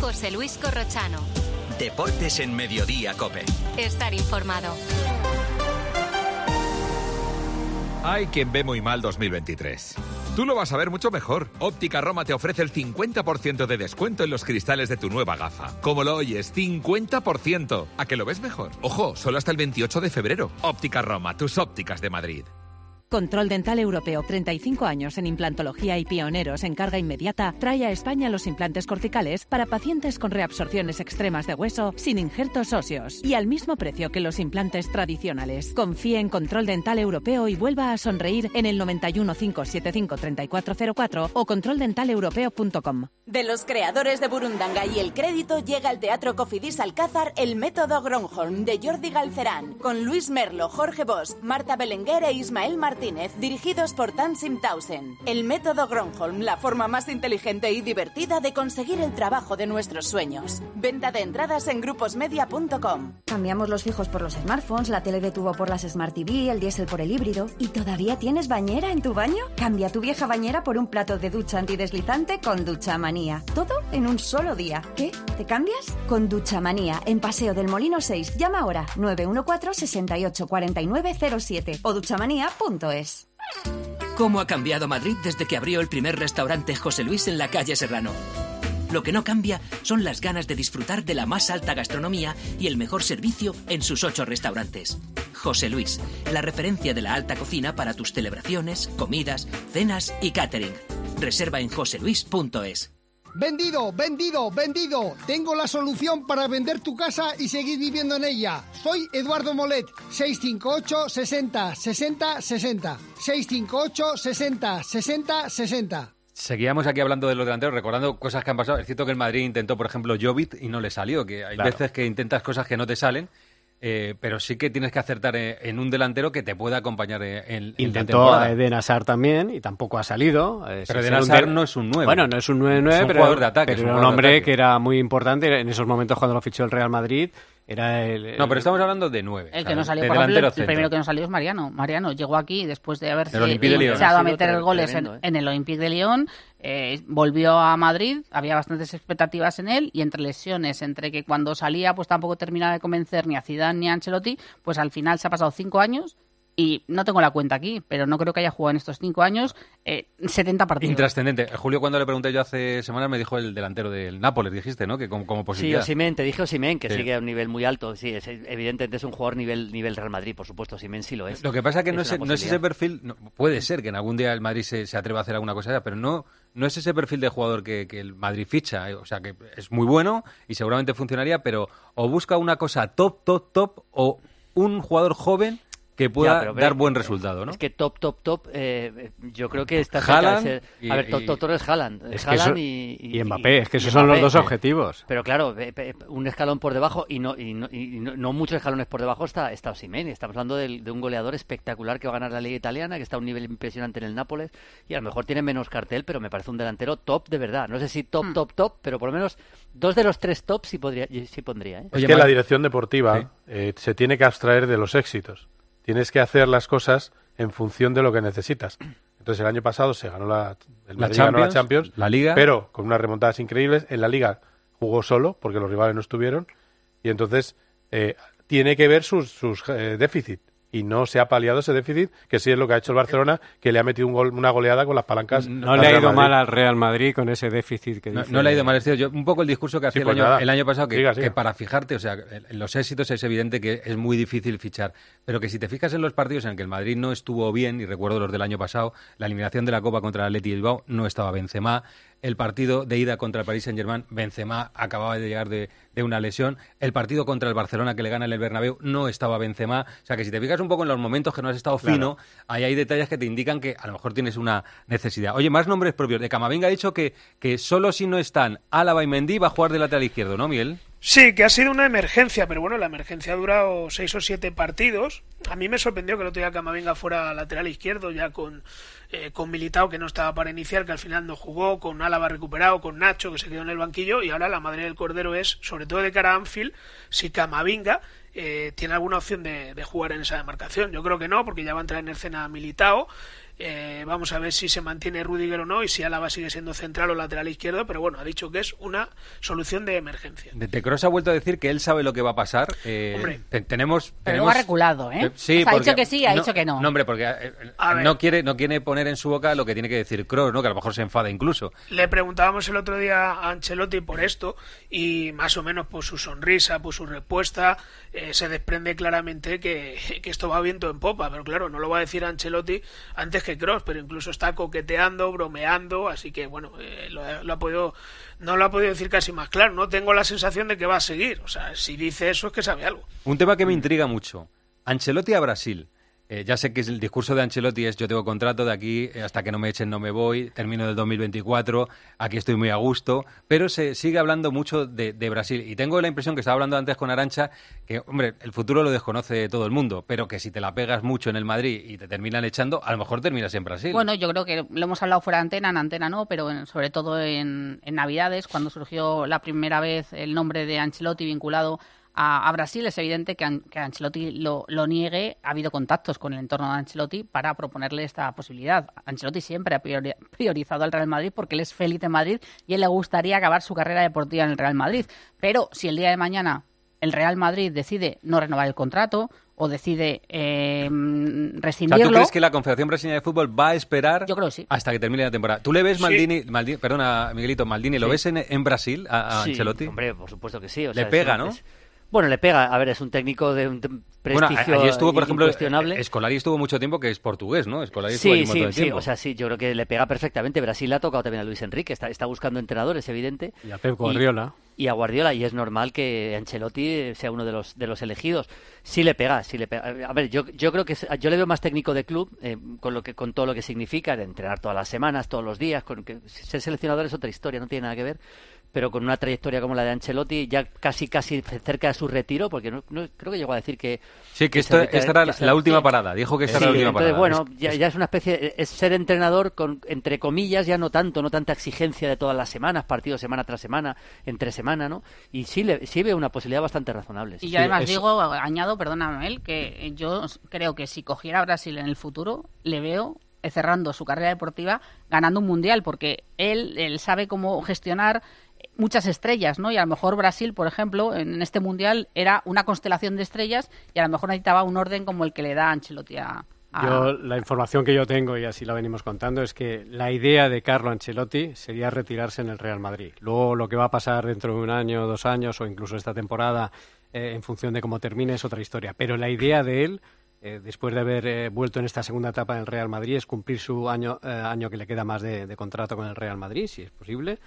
José Luis Corrochano. Deportes en Mediodía, Cope. Estar informado. Hay quien ve muy mal 2023. Tú lo vas a ver mucho mejor. Óptica Roma te ofrece el 50% de descuento en los cristales de tu nueva gafa. Como lo oyes, 50%. ¿A que lo ves mejor? Ojo, solo hasta el 28 de febrero. Óptica Roma, tus ópticas de Madrid. Control Dental Europeo, 35 años en implantología y pioneros en carga inmediata, trae a España los implantes corticales para pacientes con reabsorciones extremas de hueso sin injertos óseos y al mismo precio que los implantes tradicionales. Confíe en Control Dental Europeo y vuelva a sonreír en el 91 575 3404 o controldentaleuropeo.com. De los creadores de Burundanga y el crédito llega al Teatro Cofidis Alcázar El Método Gronholm de Jordi Galcerán, con Luis Merlo, Jorge Bosch, Marta Belenguer e Ismael Martínez, dirigidos por Tansim Tausen. El Método Gronholm, la forma más inteligente y divertida de conseguir el trabajo de nuestros sueños. Venta de entradas en gruposmedia.com. Cambiamos los fijos por los smartphones, la tele de tubo por las Smart TV, el diésel por el híbrido. ¿Y todavía tienes bañera en tu baño? Cambia tu vieja bañera por un plato de ducha antideslizante con Ducha Manía. Todo en un solo día. ¿Qué? ¿Te cambias? Con Ducha Manía, en Paseo del Molino 6. Llama ahora 914 68 49 07 o duchamanía.es. ¿Cómo ha cambiado Madrid desde que abrió el primer restaurante José Luis en la calle Serrano? Lo que no cambia son las ganas de disfrutar de la más alta gastronomía y el mejor servicio en sus ocho restaurantes. José Luis, la referencia de la alta cocina para tus celebraciones, comidas, cenas y catering. Reserva en joseluis.es. Vendido, vendido, vendido. Tengo la solución para vender tu casa y seguir viviendo en ella. Soy Eduardo Molet, 658 60 60 60. 658 60 60 60. Seguíamos aquí hablando de los delanteros, recordando cosas que han pasado. Es cierto que el Madrid intentó, por ejemplo, Jovic y no le salió, que hay Claro. veces que intentas cosas que no te salen, eh, pero sí que tienes que acertar eh, en un delantero que te pueda acompañar eh, en, en la Intentó temporada. a Eden Hazard también y tampoco ha salido. Eh, Pero Eden Hazard no es un nueve. Bueno, no es un 9-9, Es un pero, jugador de ataque, pero es un hombre que era muy importante en esos momentos cuando lo fichó el Real Madrid. Era el, No, pero estamos hablando de nueve. El que no salió, de por ejemplo, el primero que no salió es Mariano. Mariano llegó aquí después de haberse echado a meter tre- goles en, ¿eh? en el Olympique de Lyon. eh, volvió a Madrid, había bastantes expectativas en él y entre lesiones, entre que cuando salía pues tampoco terminaba de convencer ni a Zidane ni a Ancelotti, pues al final se ha pasado cinco años y no tengo la cuenta aquí, pero no creo que haya jugado en estos cinco años eh, 70 partidos. Intrascendente. Julio, cuando le pregunté yo hace semanas, me dijo el delantero del Nápoles, dijiste, ¿no? Que como, como Sí, posibilidad. Osimen, te dije Osimen, que Sí. sigue a un nivel muy alto. Sí, es, evidentemente es un jugador nivel, nivel Real Madrid, por supuesto, Osimen sí lo es. Lo que pasa es que no es, una no es ese perfil, no, puede ser que en algún día el Madrid se, se atreva a hacer alguna cosa, pero no, no es ese perfil de jugador que, que el Madrid ficha. eh, O sea, que es muy bueno y seguramente funcionaría, pero o busca una cosa top, top, top, o un jugador joven que pueda Ya, pero ve- dar buen resultado, ¿no? Es que top, top, top, eh, yo creo que está Haaland cerca de ser- y- A ver, top, y- top, top es Haaland. Es que Haaland eso- y, y Mbappé, es que esos son los dos objetivos. Pero claro, un escalón por debajo y no, y no, y no- no muchos escalones por debajo está, está Osimhen. Estamos hablando de, un goleador espectacular que va a ganar la Liga Italiana, que está a un nivel impresionante en el Nápoles y a lo mejor tiene menos cartel, pero me parece un delantero top de verdad. No sé si top, Hmm. top, top, pero por lo menos dos de los tres tops sí, podría, sí pondría. ¿eh? Es que la dirección deportiva eh, se tiene que abstraer de los éxitos. Tienes que hacer las cosas en función de lo que necesitas. Entonces el año pasado se ganó la, el La Madrid ganó la Champions, Champions, la Liga. pero con unas remontadas increíbles. En la Liga jugó solo porque los rivales no estuvieron y entonces eh, tiene que ver sus, sus eh, déficit y no se ha paliado ese déficit, que sí es lo que ha hecho el Barcelona, que le ha metido un gol- una goleada con las palancas. No le ha ido Madrid. mal al Real Madrid con ese déficit que No, dice. no le ha ido mal, es decir, yo, un poco el discurso que hacía pues el, año, nada. el año pasado, que, Siga, siga. que para fijarte, o sea, en los éxitos es evidente que es muy difícil fichar, pero que si te fijas en los partidos en que el Madrid no estuvo bien, y recuerdo los del año pasado, la eliminación de la Copa contra el Atleti Bilbao, no estaba Benzema, el partido de ida contra el Paris Saint-Germain, Benzema acababa de llegar de, de una lesión, el partido contra el Barcelona que le gana en el Bernabéu no estaba Benzema, o sea que si te fijas un poco en los momentos que no has estado Claro. fino, ahí hay detalles que te indican que a lo mejor tienes una necesidad. Oye, más nombres propios. De Camavinga ha dicho que, que solo si no están Álava y Mendy va a jugar de lateral izquierdo, ¿no, Miguel? Sí, que ha sido una emergencia, pero bueno, la emergencia ha durado seis o siete partidos. A mí me sorprendió que el otro día Camavinga fuera lateral izquierdo, ya con, eh, con Militao, que no estaba para iniciar, que al final no jugó, con Álava recuperado, con Nacho, que se quedó en el banquillo, y ahora la madre del cordero es, sobre todo de cara a Anfield, si Camavinga eh, tiene alguna opción de, de jugar en esa demarcación. Yo creo que no, porque ya va a entrar en escena Militao. Eh, vamos a ver si se mantiene Rudiger o no y si Álava sigue siendo central o lateral izquierdo, pero bueno, ha dicho que es una solución de emergencia. De, Kroos ha vuelto a decir que él sabe lo que va a pasar. Eh, Hombre. te- tenemos, Pero tenemos- luego ha reculado, ¿eh? sí, O sea, ha dicho que sí, ha dicho que no. No, hombre, porque eh, no quiere, no quiere poner en su boca lo que tiene que decir Kroos, ¿no? Que a lo mejor se enfada incluso. Le preguntábamos el otro día a Ancelotti por esto y más o menos por su sonrisa, por su respuesta, eh, se desprende claramente que, que esto va viento en popa. Pero claro, no lo va a decir Ancelotti antes que Cross, pero incluso está coqueteando, bromeando, así que bueno, eh, lo, lo ha podido, no lo ha podido decir casi más claro. No tengo la sensación de que va a seguir. O sea, si dice eso es que sabe algo. Un tema que me intriga mucho. Ancelotti a Brasil. Eh, ya sé que el discurso de Ancelotti es yo tengo contrato de aquí eh, hasta que no me echen no me voy, termino del 2024, aquí estoy muy a gusto, pero se sigue hablando mucho de, de Brasil y tengo la impresión que estaba hablando antes con Arancha que, hombre, el futuro lo desconoce todo el mundo, pero que si te la pegas mucho en el Madrid y te terminan echando, a lo mejor terminas en Brasil. Bueno, yo creo que lo hemos hablado fuera de antena, en antena no, pero en- sobre todo en, en Navidades, cuando surgió la primera vez el nombre de Ancelotti vinculado a, a Brasil, es evidente que, An- que Ancelotti lo, lo niegue. Ha habido contactos con el entorno de Ancelotti para proponerle esta posibilidad. Ancelotti siempre ha priori- priorizado al Real Madrid porque él es feliz en Madrid y él le gustaría acabar su carrera deportiva en el Real Madrid. Pero si el día de mañana el Real Madrid decide no renovar el contrato o decide eh, o sea, rescindirlo... ¿tú crees que la Confederación Brasileña de Fútbol va a esperar Yo creo que sí. hasta que termine la temporada? ¿Tú le ves Sí. Maldini, Maldi- perdona Miguelito, Maldini, ¿lo Sí. ves en, en Brasil a, a Sí, Ancelotti? hombre, por supuesto que sí. o Le sea, pega, ¿no? es- bueno, le pega. A ver, es un técnico de un Bueno, prestigio allí estuvo, por ejemplo, incuestionable. Escolari estuvo mucho tiempo que es portugués, ¿no? Escolari estuvo Sí, un sí, montón de sí, tiempo. o sea, sí, yo creo que le pega perfectamente. Brasil le ha tocado también a Luis Enrique, está, está buscando entrenadores, evidente. Y a Pep Guardiola. Y, a Guardiola, y es normal que Ancelotti eh, sea uno de los, de los elegidos. Sí le pega, sí le pega. A ver, yo, yo creo que es- yo le veo más técnico de club, eh, con, lo que, con todo lo que significa, de entrenar todas las semanas, todos los días, con que ser seleccionador es otra historia, no tiene nada que ver pero con una trayectoria como la de Ancelotti, ya casi casi cerca de su retiro, porque no, no- creo que llegó a decir que... Sí, que se esto- retira- esta era la- última parada, dijo que esta era la última entonces, parada. bueno, Es- ya, ya es una especie, es ser entrenador con, entre comillas, ya no tanto, no tanta exigencia de todas las semanas, partidos semana tras semana, entre semana, ¿no? Y sí, le, sí veo una posibilidad bastante razonable. sí. Y yo además digo, añado, perdona Mel, que yo creo que si cogiera a Brasil en el futuro, le veo eh, cerrando su carrera deportiva ganando un mundial, porque él, él sabe cómo gestionar muchas estrellas, ¿no? Y a lo mejor Brasil, por ejemplo, en este mundial era una constelación de estrellas y a lo mejor necesitaba un orden como el que le da Ancelotti a, Yo, la información que yo tengo, y así la venimos contando, es que la idea de Carlo Ancelotti sería retirarse en el Real Madrid. Luego, lo que va a pasar dentro de un año, dos años o incluso esta temporada, eh, en función de cómo termine, es otra historia. Pero la idea de él, eh, después de haber eh, vuelto en esta segunda etapa en el Real Madrid, es cumplir su año, año que le queda más de contrato con el Real Madrid, si es posible,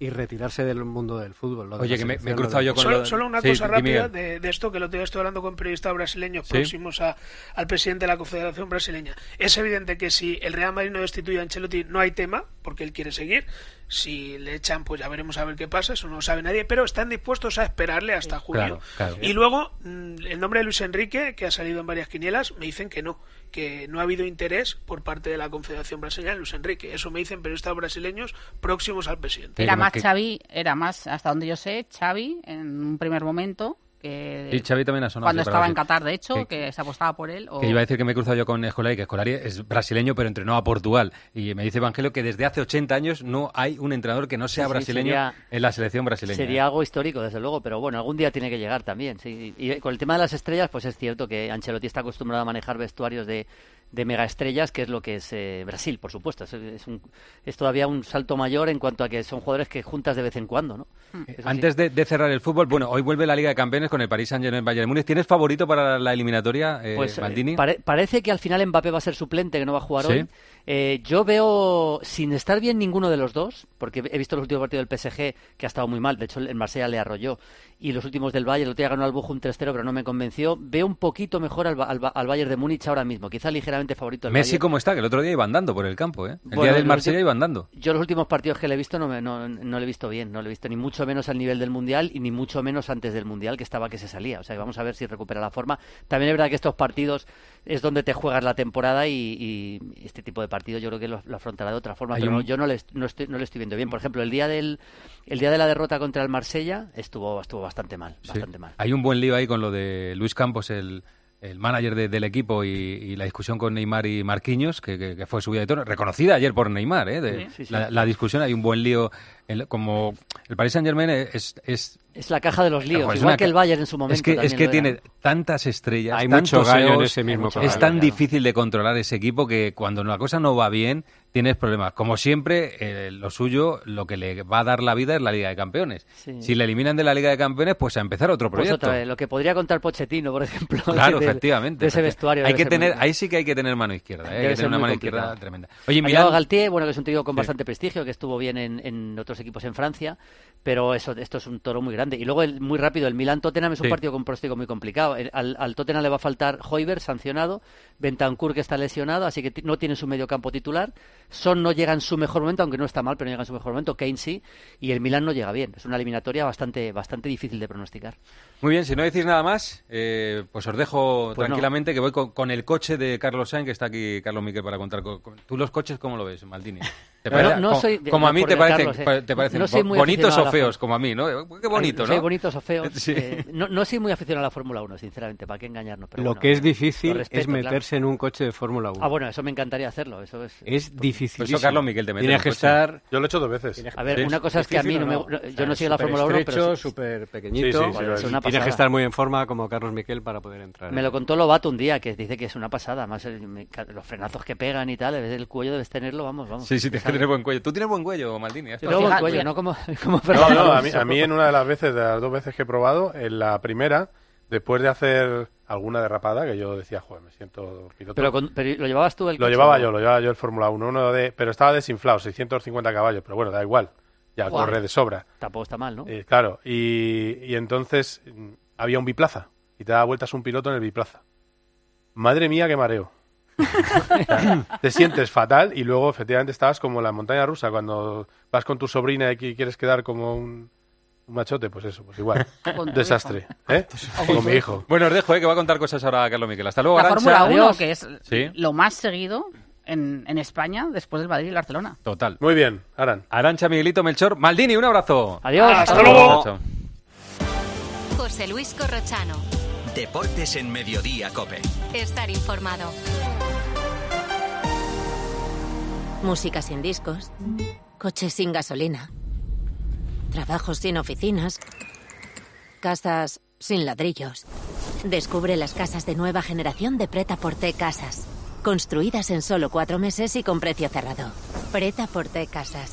y retirarse del mundo del fútbol. Oye, que me- me he cruzado de- yo con Solo, lo- solo una Sí, cosa rápida de, de esto que lo tengo estoy hablando con periodistas brasileños Sí. próximos a- al presidente de la Confederación Brasileña. Es evidente que si el Real Madrid no destituye a Ancelotti no hay tema, porque él quiere seguir. Si le echan, pues ya veremos a ver qué pasa, eso no lo sabe nadie, pero están dispuestos a esperarle hasta junio. Claro, claro. Y luego, mm, el nombre de Luis Enrique, que ha salido en varias quinielas, me dicen que no, que no ha habido interés por parte de la Confederación Brasileña en Luis Enrique. Eso me dicen periodistas brasileños próximos al presidente. Era más Xavi, era más, hasta donde yo sé, Xavi en un primer momento que Sí, Xavi también ha sonado, cuando estaba en. Qatar, de hecho, Que- que, se apostaba por él. o- Que iba a decir que me he cruzado yo con Escolari, que Escolari es brasileño, pero entrenó a Portugal. Y me dice Evangelio que desde hace 80 años no hay un entrenador que no sea Sí, sí, brasileño sería- en la selección brasileña. Sería ¿eh? algo histórico, desde luego, pero bueno, algún día tiene que llegar también. Sí. Y con el tema de las estrellas, pues es cierto que Ancelotti está acostumbrado a manejar vestuarios de, de megaestrellas, que es lo que es eh, Brasil, por supuesto. Es, es, un- es todavía un salto mayor en cuanto a que son jugadores que juntas de vez en cuando, ¿no? Eso sí. Antes de, de cerrar el fútbol, bueno, hoy vuelve la Liga de Campeones con el Paris Saint-Germain Bayern Múnich. ¿Tienes favorito para la eliminatoria, eh, Pues eh, Maldini? pare- parece que al final Mbappé va a ser suplente, que no va a jugar Sí. hoy. Eh, yo veo, sin estar bien ninguno de los dos, porque he visto los últimos partidos del PSG, que ha estado muy mal, de hecho el Marsella le arrolló, y los últimos del Bayern, el otro día ganó al Bochum 3-0, pero no me convenció. Veo un poquito mejor al, al, al Bayern de Múnich ahora mismo, quizá ligeramente favorito el Messi Bayern. cómo está, que el otro día iba andando por el campo, ¿eh? El Bueno, día del Marsella iba andando. Yo los últimos partidos que le he visto no, me- no, no le he visto bien, no le he visto ni mucho menos al nivel del Mundial y ni mucho menos antes del Mundial, que estaba que se salía. O sea, que vamos a ver si recupera la forma. También es verdad que estos partidos es donde te juegas la temporada y, y este tipo de partidos yo creo que lo, lo afrontará de otra forma. Hay Pero un- no, yo no le, no, estoy, no le estoy viendo bien. Por ejemplo, el día del el día de la derrota contra el Marsella estuvo, estuvo bastante mal, Sí. bastante mal. Hay un buen lío ahí con lo de Luis Campos, el, el manager de- del equipo, y, y la discusión con Neymar y Marquinhos, que, que- que fue subida de tono, reconocida ayer por Neymar, ¿eh? De- Sí, sí, sí. La, la discusión, hay un buen lío. el- como el Paris Saint-Germain es, es Es la caja de los líos, igual una que el Bayern en su momento. Es que, es también que lo era. tiene tantas estrellas, Hay tantos mucho gallo en egos, ese mismo es tan difícil de controlar ese equipo que cuando la cosa no va bien tienes problemas. Como siempre, eh, lo suyo, lo que le va a dar la vida es la Liga de Campeones. Sí. Si le eliminan de la Liga de Campeones, pues a empezar otro Pues proyecto. otra vez, lo que podría contar Pochettino, por ejemplo. [LAUGHS] Claro, efectivamente. De ese vestuario. Hay que tener, ahí sí que hay que tener mano izquierda. ¿eh? Hay que tener una mano complicado. izquierda tremenda. Oye, llegado Galtier, bueno, que es un tío con Sí. bastante prestigio, que estuvo bien en, en otros equipos en Francia, pero eso, esto es un toro muy grande. Y luego, el, muy rápido, el Milan-Tottenham es un Sí. partido con pronóstico muy complicado. El- al, al Tottenham le va a faltar Hoiberg, sancionado, Bentancur, que está lesionado, así que no tiene su medio campo titular. Son no llega en su mejor momento, aunque no está mal, pero no llega en su mejor momento. Kane sí, y el Milan no llega bien. Es una eliminatoria bastante, bastante difícil de pronosticar. Muy bien, si no decís nada más, eh, pues os dejo Pues no. tranquilamente que voy con, con el coche de Carlos Sainz, que está aquí Carlos Miquel para contar. con- con- ¿Tú los coches cómo lo ves, Maldini? [LAUGHS] ¿Te Bueno, no como, soy- como a mí te, Carlos, eh. te parecen No soy bo- muy bonitos o feos, como a mí, ¿no? Qué bonito, No soy bonitos o feos. [LAUGHS] Sí. eh, no, no soy muy aficionado a la Fórmula 1, sinceramente, para qué engañarnos. Pero Lo bueno, que es difícil respeto, es claro. meterse en un coche de Fórmula 1. Ah, bueno, eso me encantaría hacerlo. Eso es. Es difícil. Eso Carlos Miquel te Tienes que estar. Yo lo he hecho dos veces. A ver, una cosa es que a mí no me. no- yo no sigo la Fórmula 1, pero. sí- súper pequeñito. Sí, sí, sí, Bueno, sí. tienes que estar muy en forma como Carlos Miquel para poder entrar. Me lo contó Lobato un día, que dice que es una pasada. Más el- me- los frenazos que pegan y tal, el cuello debes tenerlo, vamos, vamos. Sí, sí, que tener buen cuello. Tú tienes buen cuello, Maldini. Yo tengo buen cuello, no como, [LAUGHS] como No, no, a mí, Alonso. a mí en una de las veces, de las dos veces que he probado, en la primera, después de hacer alguna derrapada, que yo decía, joder, me siento piloto. Pero, con- pero lo llevabas tú el Lo coche, llevaba ¿no? yo, lo llevaba yo el Fórmula 1, uno de, pero estaba desinflado, 650 caballos, pero bueno, da igual, ya Guau. corre de sobra. Tampoco está mal, ¿no? Eh, claro, y, y entonces mm, había un biplaza, y te daba vueltas un piloto en el biplaza. Madre mía, qué mareo. [LAUGHS] Te sientes fatal y luego efectivamente estabas como en la montaña rusa cuando vas con tu sobrina y qui- quieres quedar como un, un machote, pues eso, pues igual. [LAUGHS] Desastre, ¿eh? Con mi hijo. Bueno, os dejo, eh, que va a contar cosas ahora Carlos Miquel. Hasta luego, La. Fórmula 1, Adiós. que es Sí. lo más seguido en, en España después del Madrid y el Barcelona. Total. Muy bien, Aran. Arancha, Miguelito, Melchor, Maldini, un abrazo. Adiós. Hasta luego. Chao. José Luis Corrochano. Deportes en Mediodía, Cope. Estar informado. Música sin discos. Coches sin gasolina. Trabajos sin oficinas. Casas sin ladrillos. Descubre las casas de nueva generación de Preta Porte Casas. Construidas en solo cuatro meses y con precio cerrado. Preta Porte Casas.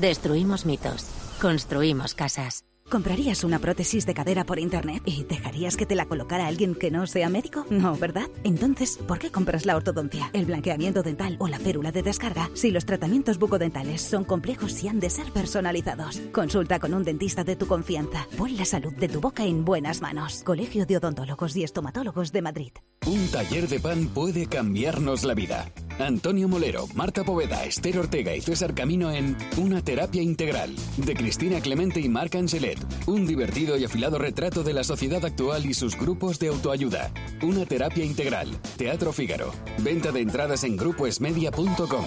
Destruimos mitos. Construimos casas. ¿Comprarías una prótesis de cadera por internet y dejarías que te la colocara alguien que no sea médico? No, ¿verdad? Entonces, ¿por qué compras la ortodoncia, el blanqueamiento dental o la férula de descarga si los tratamientos bucodentales son complejos y han de ser personalizados? Consulta con un dentista de tu confianza. Pon la salud de tu boca en buenas manos. Colegio de Odontólogos y Estomatólogos de Madrid. Un taller de pan puede cambiarnos la vida. Antonio Molero, Marta Poveda, Esther Ortega y César Camino en Una terapia integral de Cristina Clemente y Marc Angelet. Un divertido y afilado retrato de la sociedad actual y sus grupos de autoayuda. Una terapia integral. Teatro Fígaro. Venta de entradas en grupoesmedia.com.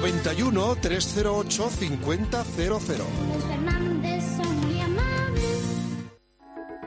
91 308 5000. Fernández.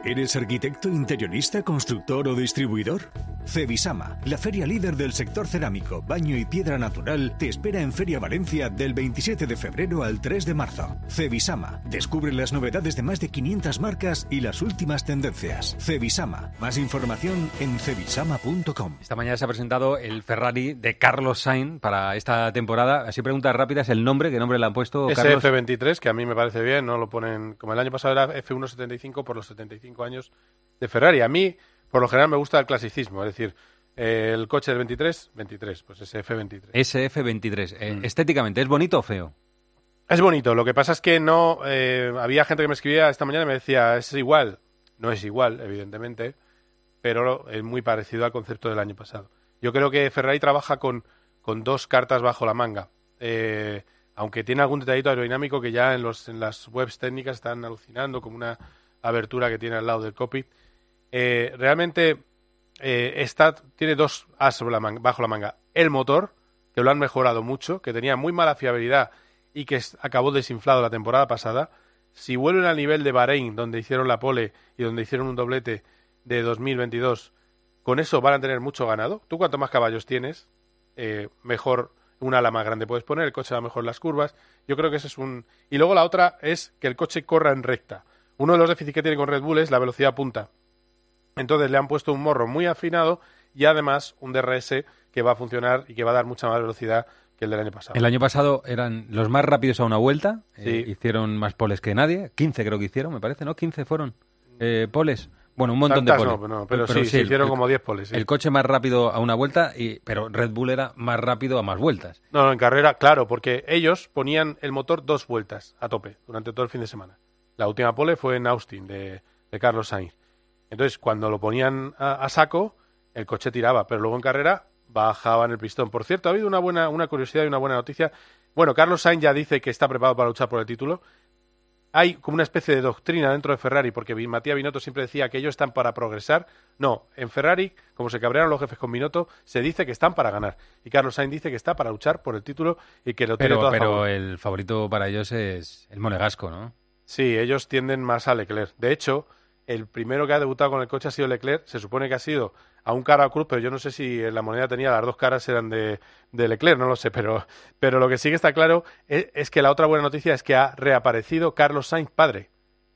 ¿Eres arquitecto, interiorista, constructor o distribuidor? Cevisama, la feria líder del sector cerámico, baño y piedra natural, te espera en Feria Valencia del 27 de febrero al 3 de marzo. Cevisama, descubre las novedades de más de 500 marcas y las últimas tendencias. Cevisama, más información en cevisama.com. Esta mañana se ha presentado el Ferrari de Carlos Sainz para esta temporada. Así preguntas rápidas, el nombre, ¿qué nombre le han puesto? Carlos? SF23, que a mí me parece bien, no lo ponen como el año pasado era F175 por los 75 años de Ferrari. A mí, por lo general, me gusta el clasicismo, es decir, eh, el coche del 23, 23, pues SF23. SF23. Eh, Mm. Estéticamente, ¿es bonito o feo? Es bonito, lo que pasa es que no. eh, había gente que me escribía esta mañana y me decía, es igual. No es igual, evidentemente, pero es muy parecido al concepto del año pasado. Yo creo que Ferrari trabaja con, con dos cartas bajo la manga. Eh, aunque tiene algún detallito aerodinámico que ya en, los, en las webs técnicas están alucinando, como una abertura que tiene al lado del cockpit. Eh, realmente eh, está, tiene dos as sobre la man- bajo la manga. El motor, que lo han mejorado mucho, que tenía muy mala fiabilidad y que acabó desinflado la temporada pasada. Si vuelven al nivel de Bahrein, donde hicieron la pole y donde hicieron un doblete de 2022, con eso van a tener mucho ganado. Tú cuanto más caballos tienes, eh, mejor una ala más grande puedes poner, el coche va mejor las curvas. Yo creo que ese es un... Y luego la otra es que el coche corra en recta. Uno de los déficits que tiene con Red Bull es la velocidad punta. Entonces le han puesto un morro muy afinado y además un DRS que va a funcionar y que va a dar mucha más velocidad que el del año pasado. El año pasado eran los más rápidos a una vuelta. eh, Sí. hicieron más poles que nadie. 15 creo que hicieron, me parece, ¿no? 15 fueron eh, poles. Bueno, un montón Tantas de no, poles. no, pero sí, se hicieron el- como 10 poles, sí. El coche más rápido a una vuelta, y, pero Red Bull era más rápido a más vueltas. No, no, en carrera, claro, porque ellos ponían el motor dos vueltas a tope durante todo el fin de semana. La última pole fue en Austin, de, de Carlos Sainz. Entonces, cuando lo ponían a, a saco, el coche tiraba, pero luego en carrera bajaban el pistón. Por cierto, ha habido una buena una curiosidad y una buena noticia. Bueno, Carlos Sainz ya dice que está preparado para luchar por el título. Hay como una especie de doctrina dentro de Ferrari, porque Matías Binotto siempre decía que ellos están para progresar. No, en Ferrari, como se cabrearon los jefes con Binotto, se dice que están para ganar. Y Carlos Sainz dice que está para luchar por el título y que lo tiene Pero, todo a pero favor. el favorito para ellos es el monegasco, ¿no? Sí, ellos tienden más a Leclerc. De hecho, el primero que ha debutado con el coche ha sido Leclerc. Se supone que ha sido a un cara a cruz, pero yo no sé si en la moneda tenía las dos caras eran de, de Leclerc, no lo sé. Pero, pero lo que sí que está claro es, es que la otra buena noticia es que ha reaparecido Carlos Sainz padre.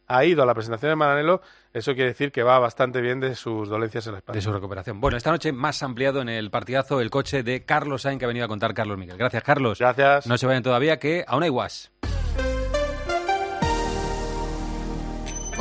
Ha ido a la presentación de Maranello. Eso quiere decir que va bastante bien de sus dolencias en la espalda. De su recuperación. Bueno, esta noche más ampliado en el partidazo el coche de Carlos Sainz que ha venido a contar Carlos Miguel. Gracias, Carlos. Gracias. No se vayan todavía, que aún hay guas.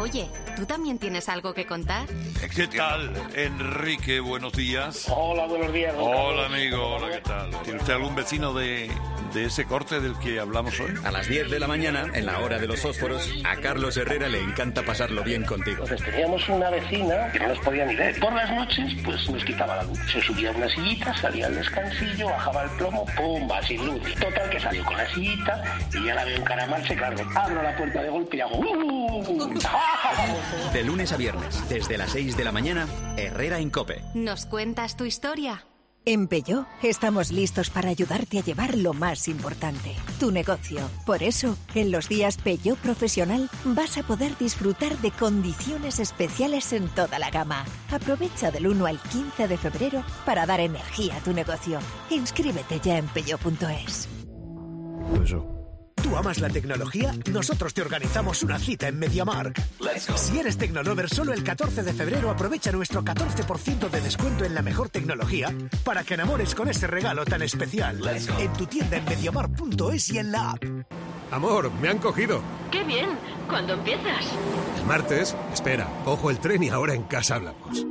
Oye, ¿tú también tienes algo que contar? ¿Qué tal, Enrique? Buenos días. Hola, buenos días. don Hola, Carlos. amigo. Hola, ¿qué tal? ¿Tiene usted algún vecino de, de ese corte del que hablamos hoy? A las 10 de la mañana, en la hora de los fósforos, a Carlos Herrera le encanta pasarlo bien contigo. Entonces teníamos una vecina que no nos podía ni ver. Por las noches, pues nos quitaba la luz. Se subía a una sillita, salía al descansillo, bajaba el plomo, ¡pumba! Sin luz. Total, que salió con la sillita y ya la veo encaramarse, claro. Abro la puerta de golpe y hago... "Uh". [LAUGHS] De lunes a viernes, desde las 6 de la mañana, Herrera en Cope. ¿Nos cuentas tu historia? En Peugeot estamos listos para ayudarte a llevar lo más importante, tu negocio. Por eso, en los días Peugeot Profesional vas a poder disfrutar de condiciones especiales en toda la gama. Aprovecha del 1 al 15 de febrero para dar energía a tu negocio. Inscríbete ya en peugeot.es. ¿Tú amas la tecnología? Nosotros te organizamos una cita en MediaMark. Si eres Tecnolover, solo el 14 de febrero aprovecha nuestro 14% de descuento en la mejor tecnología para que enamores con ese regalo tan especial. En tu tienda en MediaMark.es y en la app. Amor, me han cogido. ¡Qué bien! ¿Cuándo empiezas? El martes, espera, cojo el tren y ahora en casa hablamos.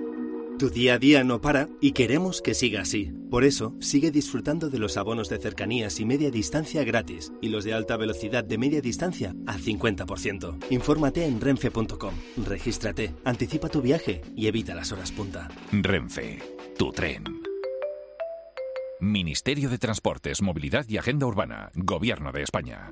Tu día a día no para y queremos que siga así. Por eso, sigue disfrutando de los abonos de cercanías y media distancia gratis y los de alta velocidad de media distancia al 50%. Infórmate en renfe.com, regístrate, anticipa tu viaje y evita las horas punta. Renfe, tu tren. Ministerio de Transportes, Movilidad y Agenda Urbana, Gobierno de España.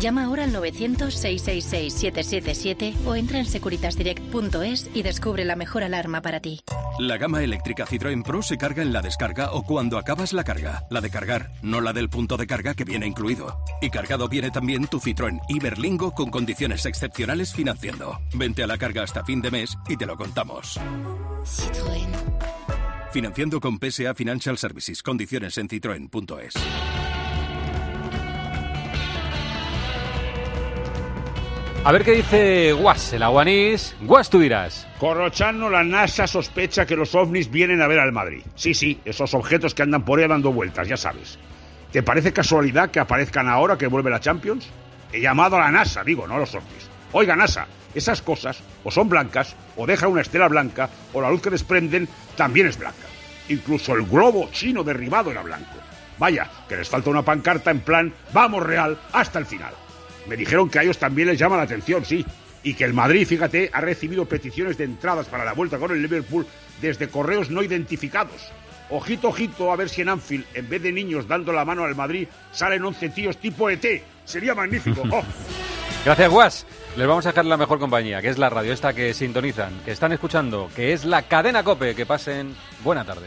Llama ahora al 900-666-777 o entra en securitasdirect.es y descubre la mejor alarma para ti. La gama eléctrica Citroën Pro se carga en la descarga o cuando acabas la carga. La de cargar, no la del punto de carga que viene incluido. Y cargado viene también tu Citroën Iberlingo con condiciones excepcionales financiando. Vente a la carga hasta fin de mes y te lo contamos. Citroën. Financiando con PSA Financial Services. Condiciones en citroen.es. A ver qué dice Guas, el aguanís. Guas, tú dirás. Corrochano, la NASA sospecha que los ovnis vienen a ver al Madrid. Sí, sí, esos objetos que andan por ahí dando vueltas, ya sabes. ¿Te parece casualidad que aparezcan ahora que vuelve la Champions? He llamado a la NASA, digo, no a los ovnis. Oiga, NASA, esas cosas o son blancas, o dejan una estela blanca, o la luz que desprenden también es blanca. Incluso el globo chino derribado era blanco. Vaya, que les falta una pancarta en plan, vamos Real, hasta el final. Me dijeron que a ellos también les llama la atención, sí. Y que el Madrid, fíjate, ha recibido peticiones de entradas para la vuelta con el Liverpool desde correos no identificados. Ojito, ojito, a ver si en Anfield, en vez de niños dando la mano al Madrid, salen 11 tíos tipo ET. Sería magnífico. [LAUGHS] Oh. Gracias, Guas. Les vamos a dejar la mejor compañía, que es la radio esta que sintonizan, que están escuchando, que es la cadena Cope. Que pasen buena tarde.